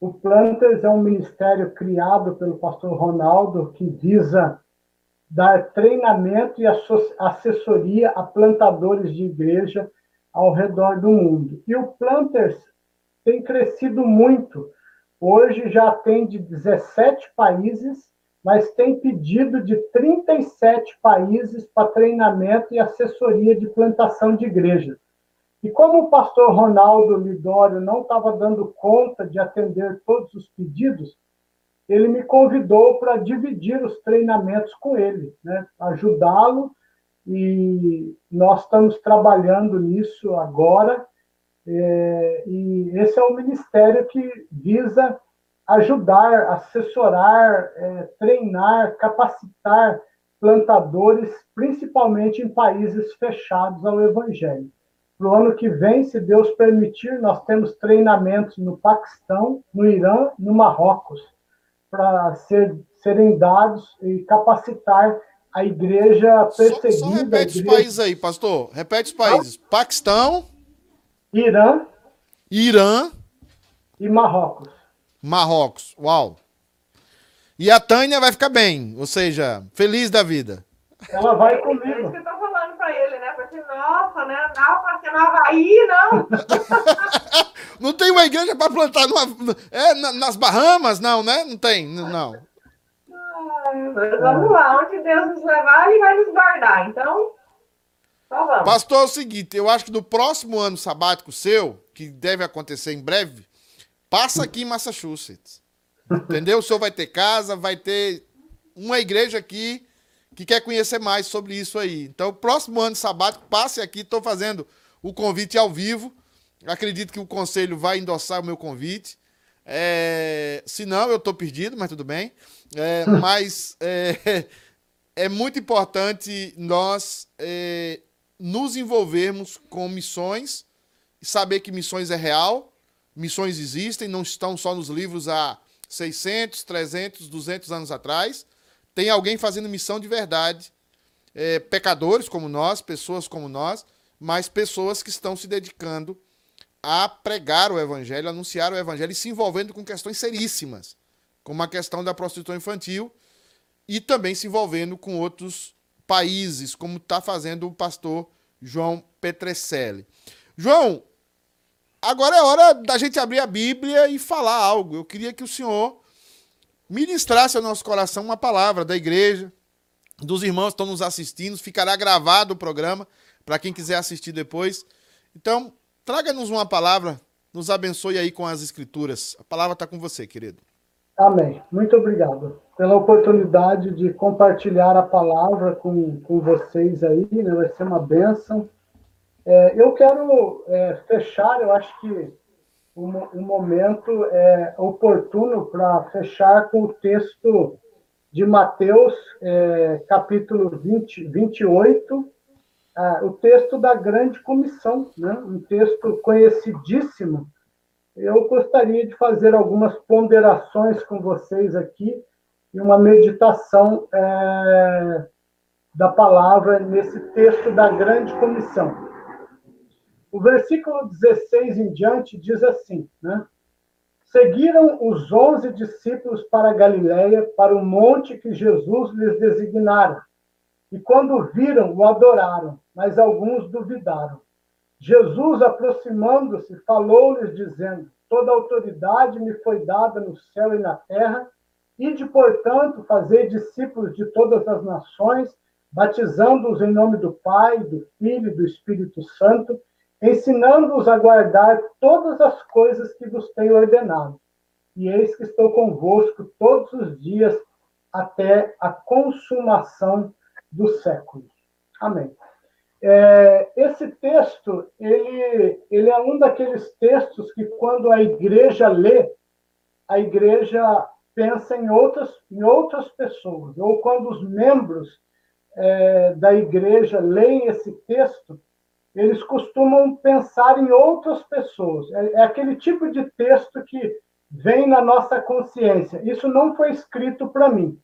O Planters é um ministério criado pelo pastor Ronaldo que visa dar treinamento e assessoria a plantadores de igreja ao redor do mundo. E o Planters tem crescido muito Hoje já atende 17 países, mas tem pedido de 37 países para treinamento e assessoria de plantação de igrejas. E como o pastor Ronaldo Lidório não estava dando conta de atender todos os pedidos, ele me convidou para dividir os treinamentos com ele, né? ajudá-lo, e nós estamos trabalhando nisso agora. É, e esse é o ministério que visa ajudar, assessorar, é, treinar, capacitar plantadores, principalmente em países fechados ao Evangelho. Para o ano que vem, se Deus permitir, nós temos treinamentos no Paquistão, no Irã no Marrocos, para ser, serem dados e capacitar a igreja perseguida. Só, só repete igreja... os países aí, pastor. Repete os países. Paquistão. Irã. Irã. E Marrocos. Marrocos. Uau. E a Tânia vai ficar bem, ou seja, feliz da vida. Ela vai comigo. É isso que eu tô falando pra ele, né? Porque, nossa, né? Não, pra ser no Havaí, não. *laughs* não tem uma igreja para plantar numa, é, nas Bahamas, não, né? Não tem, não. Mas vamos lá, onde Deus nos levar, Ele vai nos guardar. Então, só vamos. Pastor, é o seguinte, eu acho que no próximo ano sabático seu, que deve acontecer em breve, passa aqui em Massachusetts. Entendeu? O senhor vai ter casa, vai ter uma igreja aqui que quer conhecer mais sobre isso aí. Então, próximo ano sabático, passe aqui. Estou fazendo o convite ao vivo. Acredito que o conselho vai endossar o meu convite. É, se não, eu estou perdido, mas tudo bem. É, mas é, *laughs* é, muito importante nós é, nos envolvermos com missões saber que missões é real, missões existem, não estão só nos livros há 600, 300, 200 anos atrás. Tem alguém fazendo missão de verdade. É, pecadores como nós, pessoas como nós, mas pessoas que estão se dedicando a pregar o evangelho, anunciar o evangelho e se envolvendo com questões seríssimas, como a questão da prostituição infantil e também se envolvendo com outros países, como está fazendo o pastor João Petrecelli. João, agora é hora da gente abrir a Bíblia e falar algo. Eu queria que o senhor ministrasse ao nosso coração uma palavra da igreja, dos irmãos que estão nos assistindo. Ficará gravado o programa para quem quiser assistir depois. Então, traga-nos uma palavra, nos abençoe aí com as escrituras. A palavra está com você, querido. Amém. Muito obrigado pela oportunidade de compartilhar a palavra com, com vocês aí, né? vai ser uma bênção. É, eu quero é, fechar, eu acho que um momento é oportuno para fechar com o texto de Mateus, é, capítulo 20, 28, ah, o texto da grande comissão, né? um texto conhecidíssimo. Eu gostaria de fazer algumas ponderações com vocês aqui e uma meditação é, da palavra nesse texto da grande comissão. O versículo 16 em diante diz assim, né? Seguiram os onze discípulos para Galiléia, para o monte que Jesus lhes designara. E quando viram, o adoraram, mas alguns duvidaram. Jesus, aproximando-se, falou-lhes, dizendo: Toda autoridade me foi dada no céu e na terra. Ide, portanto, fazer discípulos de todas as nações, batizando-os em nome do Pai, do Filho e do Espírito Santo, ensinando-os a guardar todas as coisas que vos tenho ordenado. E eis que estou convosco todos os dias até a consumação do século. Amém. É, esse texto, ele, ele é um daqueles textos que, quando a igreja lê, a igreja pensa em outras, em outras pessoas, ou quando os membros é, da igreja leem esse texto, eles costumam pensar em outras pessoas. É, é aquele tipo de texto que vem na nossa consciência. Isso não foi escrito para mim.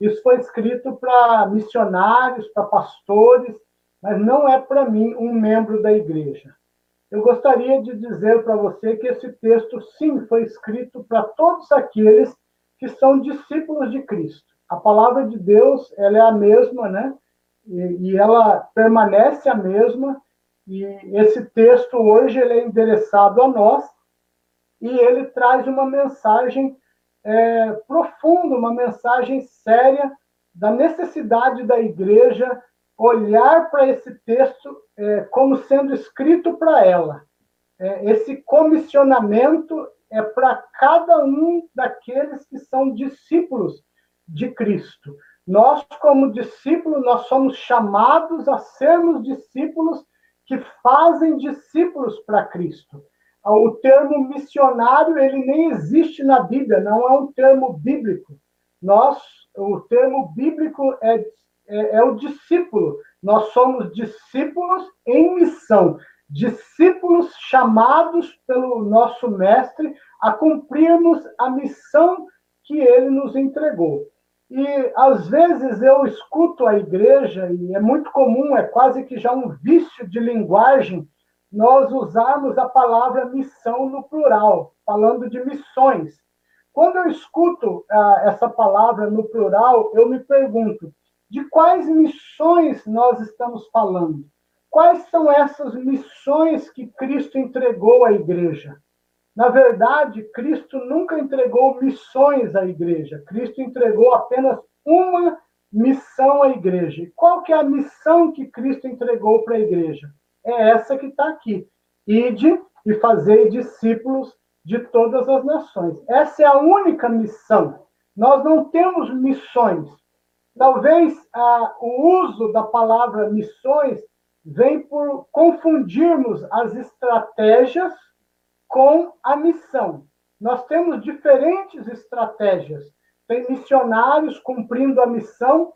Isso foi escrito para missionários, para pastores, mas não é para mim um membro da igreja. Eu gostaria de dizer para você que esse texto, sim, foi escrito para todos aqueles que são discípulos de Cristo. A palavra de Deus, ela é a mesma, né? E, e ela permanece a mesma, e esse texto hoje ele é endereçado a nós e ele traz uma mensagem é, profunda, uma mensagem séria da necessidade da igreja olhar para esse texto é, como sendo escrito para ela. É, esse comissionamento é para cada um daqueles que são discípulos de Cristo. Nós, como discípulos, nós somos chamados a sermos discípulos que fazem discípulos para Cristo. O termo missionário ele nem existe na Bíblia, não é um termo bíblico. Nós, o termo bíblico é, é, é o discípulo. Nós somos discípulos em missão, discípulos chamados pelo nosso mestre a cumprirmos a missão que ele nos entregou. E às vezes eu escuto a igreja, e é muito comum, é quase que já um vício de linguagem, nós usarmos a palavra missão no plural, falando de missões. Quando eu escuto ah, essa palavra no plural, eu me pergunto: de quais missões nós estamos falando? Quais são essas missões que Cristo entregou à igreja? Na verdade, Cristo nunca entregou missões à igreja. Cristo entregou apenas uma missão à igreja. E qual que é a missão que Cristo entregou para a igreja? É essa que está aqui. Ide e fazei discípulos de todas as nações. Essa é a única missão. Nós não temos missões. Talvez ah, o uso da palavra missões vem por confundirmos as estratégias com a missão. Nós temos diferentes estratégias. Tem missionários cumprindo a missão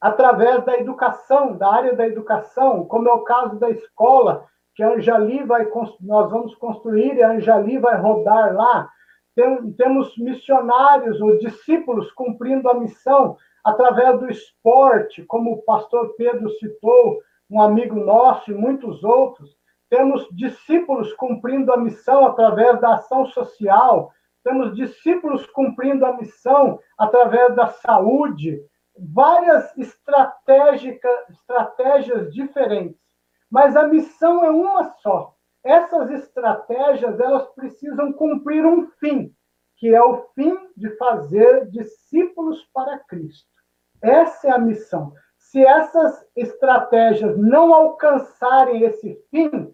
através da educação, da área da educação, como é o caso da escola, que a Anjali vai nós vamos construir e a Anjali vai rodar lá. Tem, temos missionários ou discípulos cumprindo a missão através do esporte, como o pastor Pedro citou, um amigo nosso e muitos outros temos discípulos cumprindo a missão através da ação social, temos discípulos cumprindo a missão através da saúde, várias estratégias diferentes. Mas a missão é uma só. Essas estratégias, elas precisam cumprir um fim, que é o fim de fazer discípulos para Cristo. Essa é a missão. Se essas estratégias não alcançarem esse fim,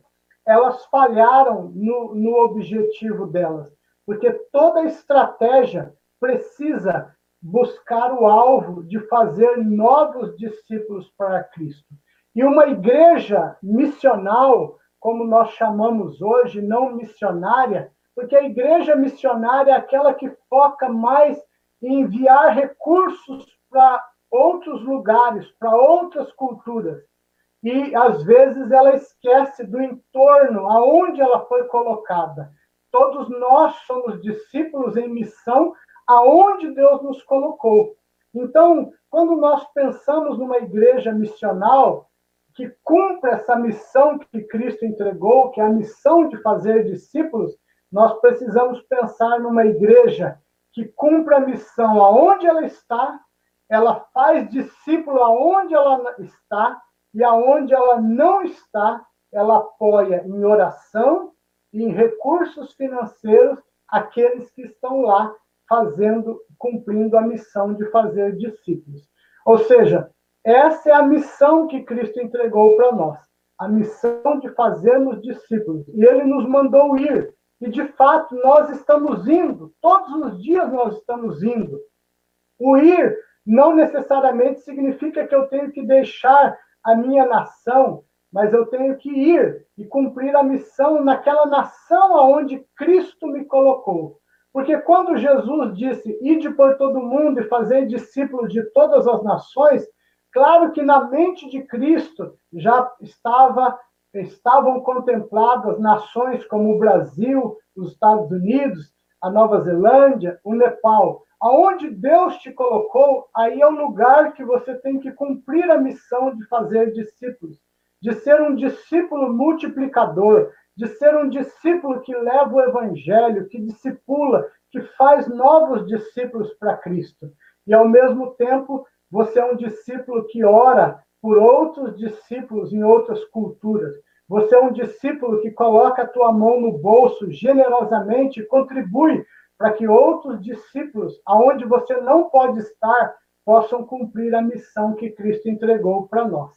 elas falharam no, no objetivo delas, porque toda estratégia precisa buscar o alvo de fazer novos discípulos para Cristo. E uma igreja missional, como nós chamamos hoje, não missionária, porque a igreja missionária é aquela que foca mais em enviar recursos para outros lugares, para outras culturas. E às vezes ela esquece do entorno, aonde ela foi colocada. Todos nós somos discípulos em missão aonde Deus nos colocou. Então, quando nós pensamos numa igreja missional que cumpre essa missão que Cristo entregou, que é a missão de fazer discípulos, nós precisamos pensar numa igreja que cumpre a missão aonde ela está, ela faz discípulo aonde ela está e aonde ela não está, ela apoia em oração e em recursos financeiros aqueles que estão lá fazendo, cumprindo a missão de fazer discípulos. Ou seja, essa é a missão que Cristo entregou para nós, a missão de fazermos discípulos. E ele nos mandou ir. E de fato nós estamos indo, todos os dias nós estamos indo. O ir não necessariamente significa que eu tenho que deixar a minha nação, mas eu tenho que ir e cumprir a missão naquela nação aonde Cristo me colocou. Porque quando Jesus disse, ide por todo mundo e fazer discípulos de todas as nações, claro que na mente de Cristo já estava estavam contempladas nações como o Brasil, os Estados Unidos, a Nova Zelândia, o Nepal. Aonde Deus te colocou, aí é o lugar que você tem que cumprir a missão de fazer discípulos, de ser um discípulo multiplicador, de ser um discípulo que leva o evangelho, que discipula, que faz novos discípulos para Cristo. E ao mesmo tempo, você é um discípulo que ora por outros discípulos em outras culturas. Você é um discípulo que coloca a tua mão no bolso generosamente e contribui para que outros discípulos, aonde você não pode estar, possam cumprir a missão que Cristo entregou para nós.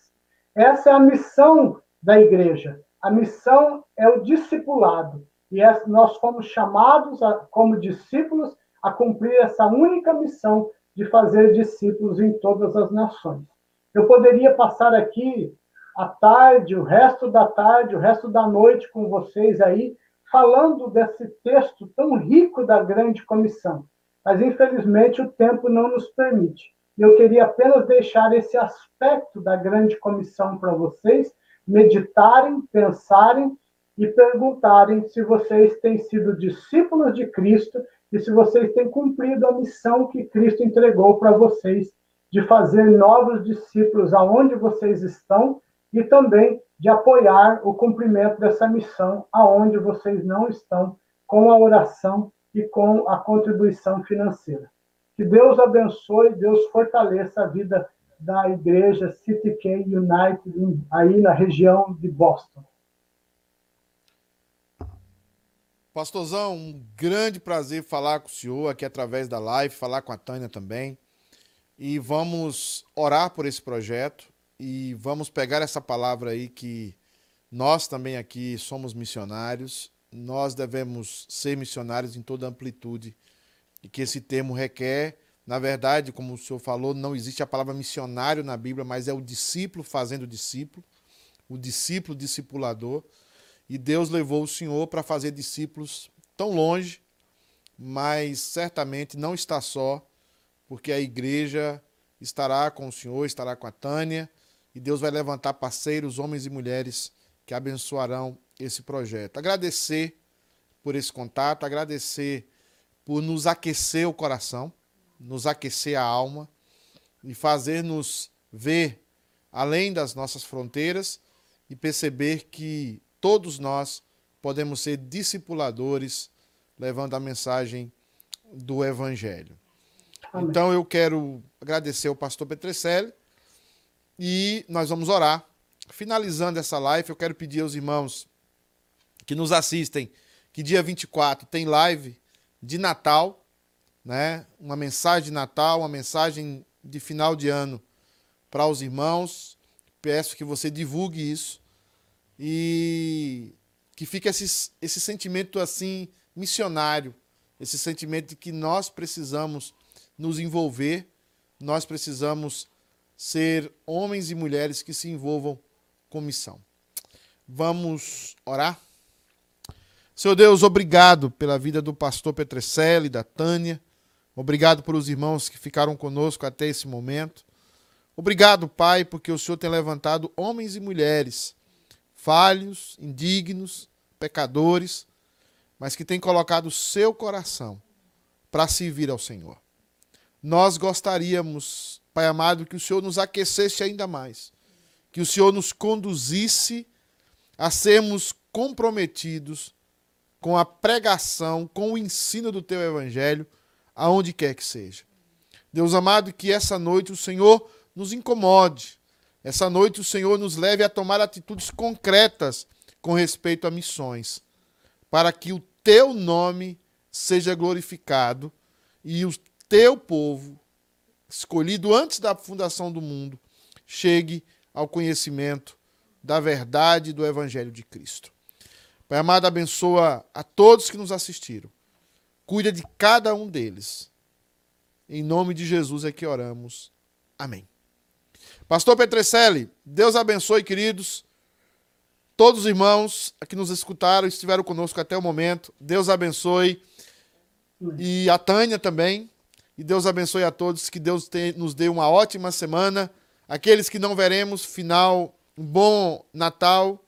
Essa é a missão da igreja. A missão é o discipulado. E nós fomos chamados, a, como discípulos, a cumprir essa única missão de fazer discípulos em todas as nações. Eu poderia passar aqui a tarde, o resto da tarde, o resto da noite com vocês aí, falando desse texto tão rico da grande comissão. Mas, infelizmente, o tempo não nos permite. Eu queria apenas deixar esse aspecto da grande comissão para vocês, meditarem, pensarem e perguntarem se vocês têm sido discípulos de Cristo e se vocês têm cumprido a missão que Cristo entregou para vocês de fazer novos discípulos aonde vocês estão e também de apoiar o cumprimento dessa missão aonde vocês não estão com a oração e com a contribuição financeira. Que Deus abençoe, Deus fortaleça a vida da igreja City K United aí na região de Boston. Pastorzão, um grande prazer falar com o senhor aqui através da live, falar com a Tânia também. E vamos orar por esse projeto e vamos pegar essa palavra aí que nós também aqui somos missionários, nós devemos ser missionários em toda amplitude e que esse termo requer na verdade, como o senhor falou, não existe a palavra missionário na Bíblia, mas é o discípulo fazendo discípulo, o discípulo discipulador. E Deus levou o senhor para fazer discípulos tão longe, mas certamente não está só, porque a igreja estará com o senhor, estará com a Tânia, e Deus vai levantar parceiros, homens e mulheres, que abençoarão esse projeto. Agradecer por esse contato, agradecer por nos aquecer o coração nos aquecer a alma e fazer-nos ver além das nossas fronteiras e perceber que todos nós podemos ser discipuladores levando a mensagem do Evangelho. Amém. Então eu quero agradecer ao pastor Petrecelli e nós vamos orar. Finalizando essa live, eu quero pedir aos irmãos que nos assistem que dia 24 tem live de Natal né? Uma mensagem de Natal, uma mensagem de final de ano para os irmãos. Peço que você divulgue isso e que fique esse, esse sentimento assim missionário esse sentimento de que nós precisamos nos envolver, nós precisamos ser homens e mulheres que se envolvam com missão. Vamos orar? Senhor Deus, obrigado pela vida do pastor Petrecelli, da Tânia. Obrigado pelos irmãos que ficaram conosco até esse momento. Obrigado, Pai, porque o Senhor tem levantado homens e mulheres falhos, indignos, pecadores, mas que têm colocado o seu coração para servir ao Senhor. Nós gostaríamos, Pai amado, que o Senhor nos aquecesse ainda mais, que o Senhor nos conduzisse a sermos comprometidos com a pregação, com o ensino do teu evangelho, aonde quer que seja. Deus amado, que essa noite o Senhor nos incomode. Essa noite o Senhor nos leve a tomar atitudes concretas com respeito a missões, para que o teu nome seja glorificado e o teu povo, escolhido antes da fundação do mundo, chegue ao conhecimento da verdade do Evangelho de Cristo. Pai amado, abençoa a todos que nos assistiram. Cuida de cada um deles. Em nome de Jesus é que oramos. Amém. Pastor Petrecelli, Deus abençoe, queridos. Todos os irmãos que nos escutaram, estiveram conosco até o momento. Deus abençoe. E a Tânia também. E Deus abençoe a todos. Que Deus nos dê uma ótima semana. Aqueles que não veremos, final, um bom Natal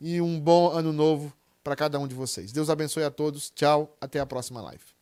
e um bom ano novo para cada um de vocês. Deus abençoe a todos. Tchau. Até a próxima live.